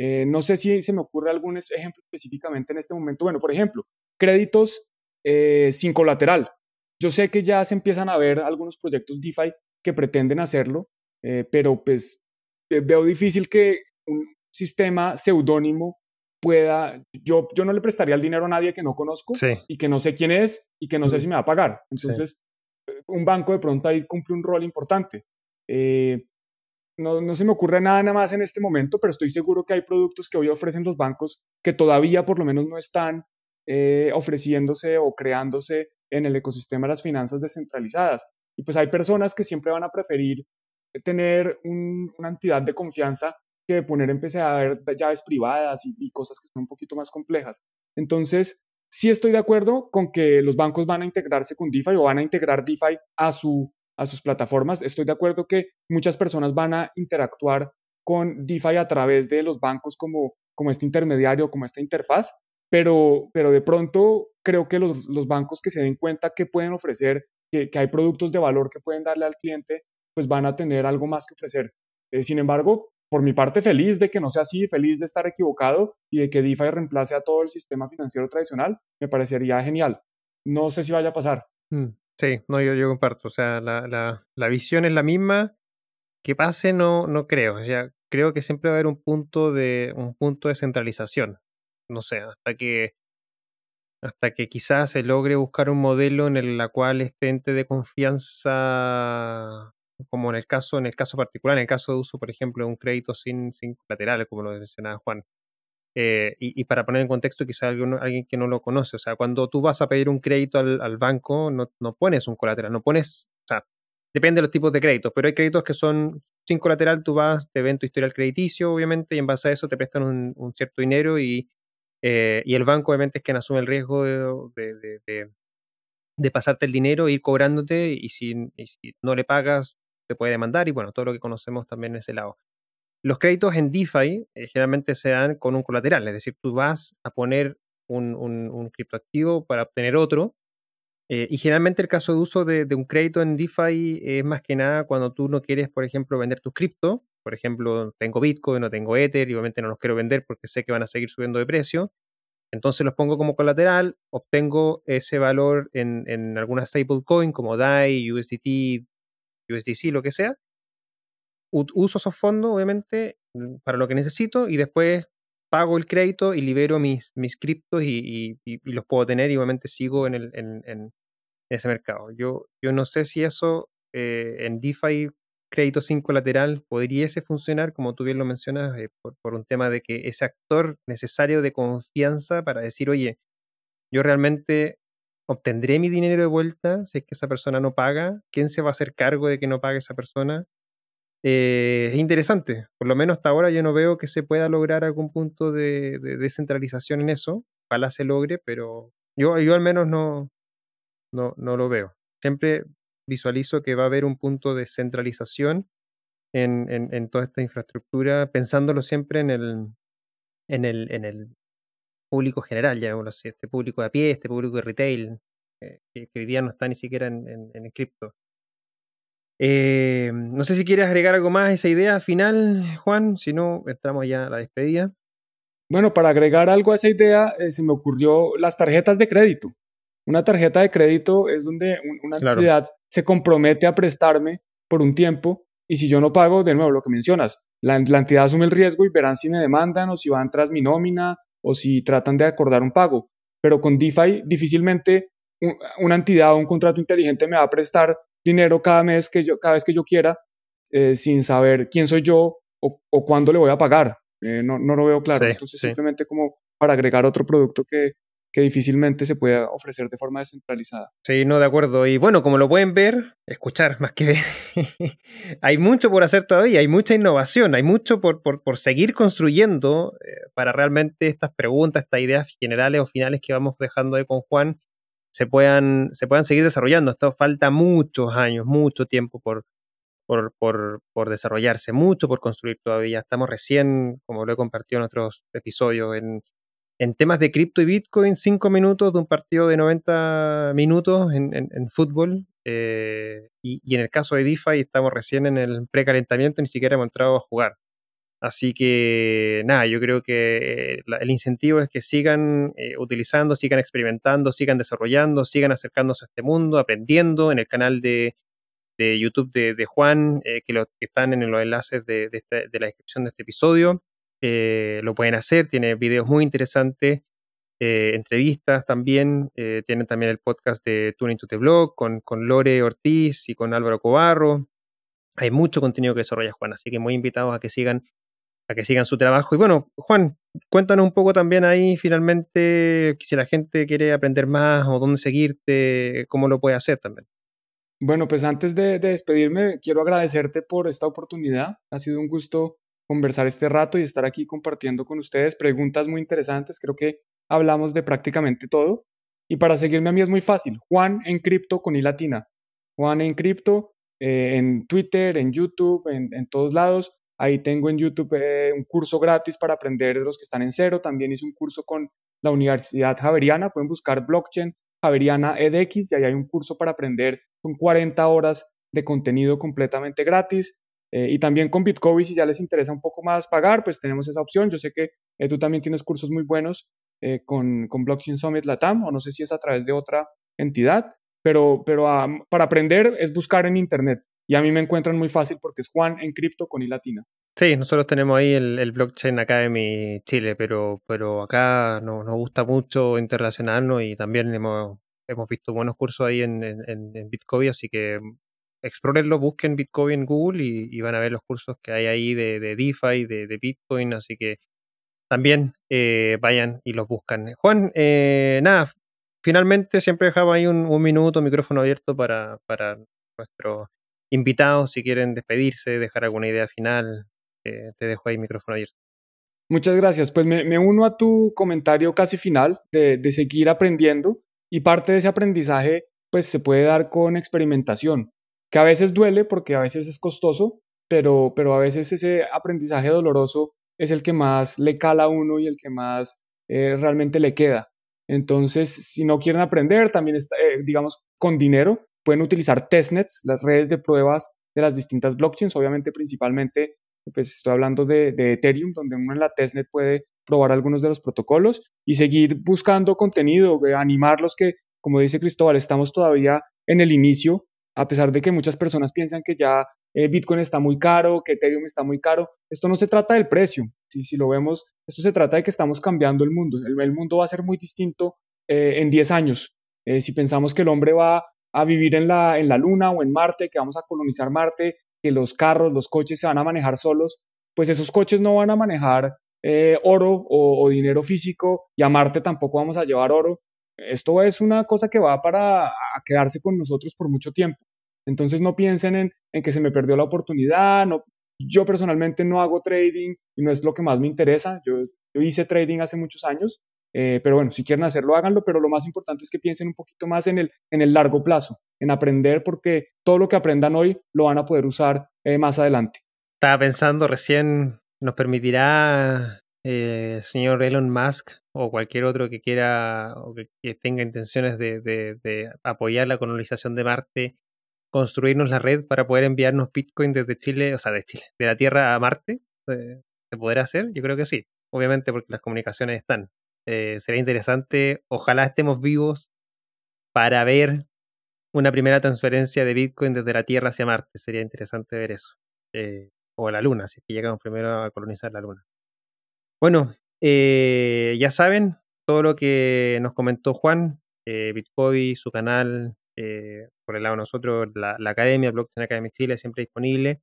Eh, no sé si se me ocurre algún ejemplo específicamente en este momento. Bueno, por ejemplo, créditos eh, sin colateral. Yo sé que ya se empiezan a ver algunos proyectos DeFi que pretenden hacerlo, eh, pero pues veo difícil que un sistema seudónimo pueda, yo, yo no le prestaría el dinero a nadie que no conozco y que no sé quién es y que no sé si me va a pagar. Entonces, un banco de pronto ahí cumple un rol importante. Eh, no, no, se me ocurre nada, nada más en este momento, pero estoy seguro que hay productos que hoy ofrecen los bancos que todavía por lo menos no están eh, ofreciéndose o creándose en el ecosistema de las finanzas descentralizadas. Y pues hay personas que siempre van a preferir tener una entidad de confianza que poner empecé a ver llaves privadas y, y, cosas que son un poquito más complejas. Entonces, Sí estoy de acuerdo con que los bancos van a integrarse con DeFi o van a integrar DeFi a, su, a sus plataformas. Estoy de acuerdo que muchas personas van a interactuar con DeFi a través de los bancos como, como este intermediario, como esta interfaz, pero, pero de pronto creo que los, los bancos que se den cuenta que pueden ofrecer, que, que, hay productos de valor que pueden darle al cliente, pues van a tener algo más que ofrecer. Eh, sin embargo, por mi parte, feliz de que no sea así, feliz de estar equivocado y de que DeFi reemplace a todo el sistema financiero tradicional, me parecería genial. No sé si vaya a pasar. Mm, sí, no, yo, yo comparto. O sea, la, la, la, visión es la misma. Que pase, no, no creo. O sea, creo que siempre va a haber un punto de, un punto de centralización. No sé, hasta que hasta que quizás se logre buscar un modelo en el cual este ente de confianza como en el caso, en el caso particular, en el caso de uso, por ejemplo, de un crédito sin, sin como lo mencionaba Juan. Eh, y, para poner en contexto, quizá alguien, alguien, que no lo conoce, o sea, cuando tú vas a pedir un crédito al, al banco, no, no, pones un colateral, no pones, o sea, depende de los tipos de créditos, pero hay créditos que son sin colateral, tú vas, te ven tu historial crediticio, obviamente, y en base a eso te prestan un, cierto dinero y, eh, y el banco, obviamente, es quien asume el riesgo de, de, de, pasarte el dinero, ir cobrándote, y si, y si no le pagas, te puede demandar y bueno, todo lo que conocemos también en ese lado. Los créditos en DeFi eh, generalmente se dan con un colateral, es decir, tú vas a poner un, criptoactivo para obtener otro. Eh, y generalmente el caso de uso de, un crédito en DeFi es más que nada cuando tú no quieres, por ejemplo, vender tus cripto. Por ejemplo, tengo Bitcoin, no tengo Ether, y obviamente no los quiero vender porque sé que van a seguir subiendo de precio. Entonces los pongo como colateral, obtengo ese valor en, en alguna stablecoin como DAI, USDT, USDC, lo que sea, uso esos fondos, obviamente, mm, para lo que necesito y después pago el crédito y libero mis, mis criptos y, los puedo tener y obviamente sigo en, el, en, ese mercado. Yo, yo no sé si eso eh, en DeFi, crédito sin colateral, podría funcionar, como tú bien lo mencionas, eh, por, por, un tema de que ese actor necesario de confianza para decir, oye, yo realmente obtendré mi dinero de vuelta si es que esa persona no paga, quién se va a hacer cargo de que no pague esa persona. Eh, es interesante, por lo menos hasta ahora yo no veo que se pueda lograr algún punto de, descentralización en eso, ojalá se logre, pero yo, yo al menos no, no, no lo veo. Siempre visualizo que va a haber un punto de centralización en, en, toda esta infraestructura, pensándolo siempre en el, en el, en el público general, ya así, este público de a pie, este público de retail, eh, que, hoy día no está ni siquiera en, en, cripto. Eh, no sé si quieres agregar algo más a esa idea final, Juan, si no, entramos ya a la despedida. Bueno, para agregar algo a esa idea, eh, se me ocurrió las tarjetas de crédito. Una tarjeta de crédito es donde una entidad se compromete a prestarme por un tiempo y si yo no pago, de nuevo, lo que mencionas, la, la, entidad asume el riesgo y verán si me demandan o si van tras mi nómina o si tratan de acordar un pago. Pero con DeFi difícilmente una entidad o un contrato inteligente me va a prestar dinero cada mes que yo, cada vez que yo quiera eh, sin saber quién soy yo o, o cuándo le voy a pagar. Eh, no, no, lo veo claro. Entonces simplemente como para agregar otro producto que, que difícilmente se puede ofrecer de forma descentralizada. Sí, no, de acuerdo. Y bueno, como lo pueden ver, escuchar más que ver, hay mucho por hacer todavía, hay mucha innovación, hay mucho por, por, seguir construyendo eh, para realmente estas preguntas, estas ideas generales o finales que vamos dejando ahí con Juan se puedan, se puedan seguir desarrollando. Esto falta muchos años, mucho tiempo por, por, por, por, desarrollarse, mucho por construir todavía. Estamos recién, como lo he compartido en otros episodios, en, en temas de cripto y Bitcoin, cinco minutos de un partido de 90 minutos en, en, fútbol. Eh, y, en el caso de DeFi estamos recién en el precalentamiento, ni siquiera hemos entrado a jugar. Así que nada, yo creo que el incentivo es que sigan eh, utilizando, sigan experimentando, sigan desarrollando, sigan acercándose a este mundo, aprendiendo en el canal de, de YouTube de, Juan, eh, que, lo, que están en los enlaces de, de, de la descripción de este episodio. Eh, lo pueden hacer, tiene videos muy interesantes, eh, entrevistas también, eh, tienen también el podcast de Tuning to the Blog con, con Lore Ortiz y con Álvaro Cobarro. Hay mucho contenido que desarrolla Juan, así que muy invitados a que sigan a que sigan su trabajo. Y bueno, Juan, cuéntanos un poco también ahí finalmente si la gente quiere aprender más o dónde seguirte, cómo lo puede hacer también. Bueno, pues antes de, de despedirme, quiero agradecerte por esta oportunidad. Ha sido un gusto conversar este rato y estar aquí compartiendo con ustedes preguntas muy interesantes. Creo que hablamos de prácticamente todo. Y para seguirme a mí es muy fácil. Juan en cripto con i latina. Juan en cripto, eh, en Twitter, en YouTube, en, todos lados. Ahí tengo en YouTube eh, un curso gratis para aprender de los que están en cero. También hice un curso con la Universidad Javeriana. Pueden buscar blockchain Javeriana EDX y ahí hay un curso para aprender. Son 40 horas de contenido completamente gratis. Eh, y también con Bitcoin, si ya les interesa un poco más pagar, pues tenemos esa opción. Yo sé que eh, tú también tienes cursos muy buenos eh, con, con, Blockchain Summit Latam, o no sé si es a través de otra entidad, pero, pero para aprender es buscar en Internet. Y a mí me encuentran muy fácil porque es Juan en cripto con I latina. Sí, nosotros tenemos ahí el, el Blockchain Academy Chile, pero, pero acá nos, nos gusta mucho internacionalnos y también hemos, hemos visto buenos cursos ahí en, en, en Bitcoin, así que explórenlo, busquen Bitcoin en Google y, van a ver los cursos que hay ahí de, de DeFi, de, de, Bitcoin, así que también eh, vayan y los buscan. Juan, eh, nada, finalmente siempre dejaba ahí un, minuto, micrófono abierto para, nuestros invitados, si quieren despedirse, dejar alguna idea final, eh, te dejo ahí micrófono abierto. Muchas gracias. Pues me, me uno a tu comentario casi final de, de, seguir aprendiendo y parte de ese aprendizaje pues se puede dar con experimentación que a veces duele porque a veces es costoso, pero, pero a veces ese aprendizaje doloroso es el que más le cala a uno y el que más eh, realmente le queda. Entonces, si no quieren aprender, también, está, eh, digamos, con dinero, pueden utilizar testnets, las redes de pruebas de las distintas blockchains, obviamente principalmente, pues estoy hablando de, de Ethereum, donde uno en la testnet puede probar algunos de los protocolos y seguir buscando contenido, eh, animarlos que, como dice Cristóbal, estamos todavía en el inicio a pesar de que muchas personas piensan que ya eh, Bitcoin está muy caro, que Ethereum está muy caro, esto no se trata del precio, si, si lo vemos, esto se trata de que estamos cambiando el mundo, el, mundo va a ser muy distinto eh, en 10 años, eh, si pensamos que el hombre va a vivir en la, en la Luna o en Marte, que vamos a colonizar Marte, que los carros, los coches se van a manejar solos, pues esos coches no van a manejar oro o, o dinero físico y a Marte tampoco vamos a llevar oro, esto es una cosa que va para quedarse con nosotros por mucho tiempo. Entonces no piensen en, que se me perdió la oportunidad. No, yo personalmente no hago trading y no es lo que más me interesa. Yo, hice trading hace muchos años, eh, pero bueno, si quieren hacerlo, háganlo, pero lo más importante es que piensen un poquito más en el, en el largo plazo, en aprender, porque todo lo que aprendan hoy lo van a poder usar eh, más adelante. Estaba pensando recién, ¿nos permitirá eh, señor Elon Musk o cualquier otro que quiera o que, tenga intenciones de, apoyar la colonización de Marte, construirnos la red para poder enviarnos Bitcoin desde Chile, o sea, de Chile, de la Tierra a Marte? Eh, ¿Se podrá hacer? Yo creo que sí, obviamente porque las comunicaciones están. Eh, sería interesante, ojalá estemos vivos para ver una primera transferencia de Bitcoin desde la Tierra hacia Marte. Sería interesante ver eso. o la Luna, si es que llegamos primero a colonizar la Luna. Bueno, eh, ya saben todo lo que nos comentó Juan, eh, su canal, eh, por el lado de nosotros, la, Academia, Blockchain Academy Chile, siempre disponible.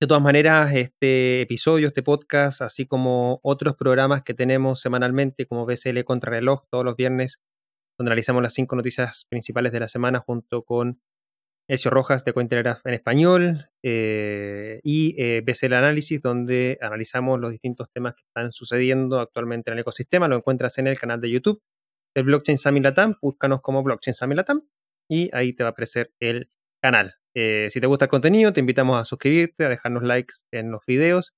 De todas maneras, este episodio, este podcast, así como otros programas que tenemos semanalmente, como BCL Contrarreloj, todos los viernes, donde analizamos las cinco noticias principales de la semana junto con Ezio Rojas de Cointelegraph en español eh, y eh, BCL Análisis, donde analizamos los distintos temas que están sucediendo actualmente en el ecosistema. Lo encuentras en el canal de YouTube del Blockchain Summit Latam. Búscanos como Blockchain Summit Latam y ahí te va a aparecer el canal. Eh, si te gusta el contenido, te invitamos a suscribirte, a dejarnos likes en los videos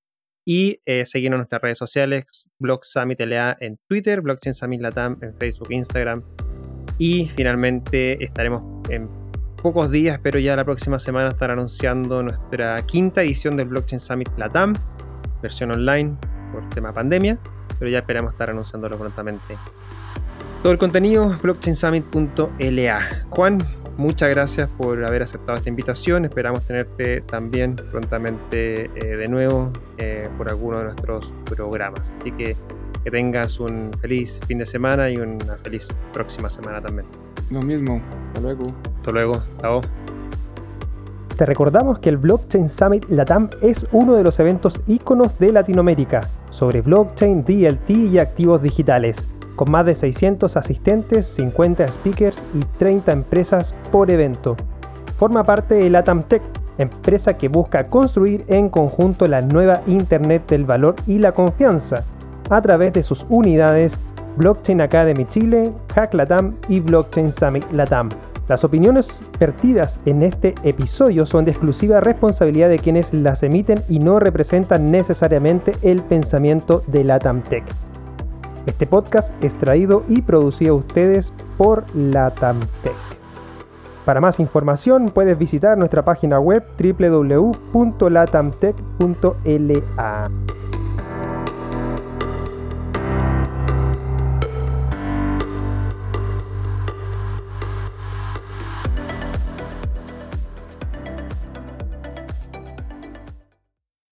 y eh, seguirnos en nuestras redes sociales, Blog Summit LA en Twitter, Blockchain Summit Latam en Facebook, Instagram. Y finalmente estaremos en pocos días, pero ya la próxima semana estar anunciando nuestra quinta edición del Blockchain Summit Latam, versión online por tema pandemia, pero ya esperamos estar anunciándolo prontamente. Todo el contenido, blockchainsummit.la. Juan, muchas gracias por haber aceptado esta invitación. Esperamos tenerte también prontamente eh, de nuevo eh, por alguno de nuestros programas. Así que que tengas un feliz fin de semana y una feliz próxima semana también. Lo mismo. Hasta luego. Hasta luego. Chao. Te recordamos que el Blockchain Summit Latam es uno de los eventos íconos de Latinoamérica sobre blockchain, DLT y activos digitales con más de 600 asistentes, 50 speakers y 30 empresas por evento. Forma parte de LATAM Tech, empresa que busca construir en conjunto la nueva Internet del valor y la confianza, a través de sus unidades Blockchain Academy Chile, Hack Latam y Blockchain Summit Latam. Las opiniones vertidas en este episodio son de exclusiva responsabilidad de quienes las emiten y no representan necesariamente el pensamiento de LATAM Tech. Este podcast es traído y producido a ustedes por LatamTech. Para más información puedes visitar nuestra página web www.latamtech.la.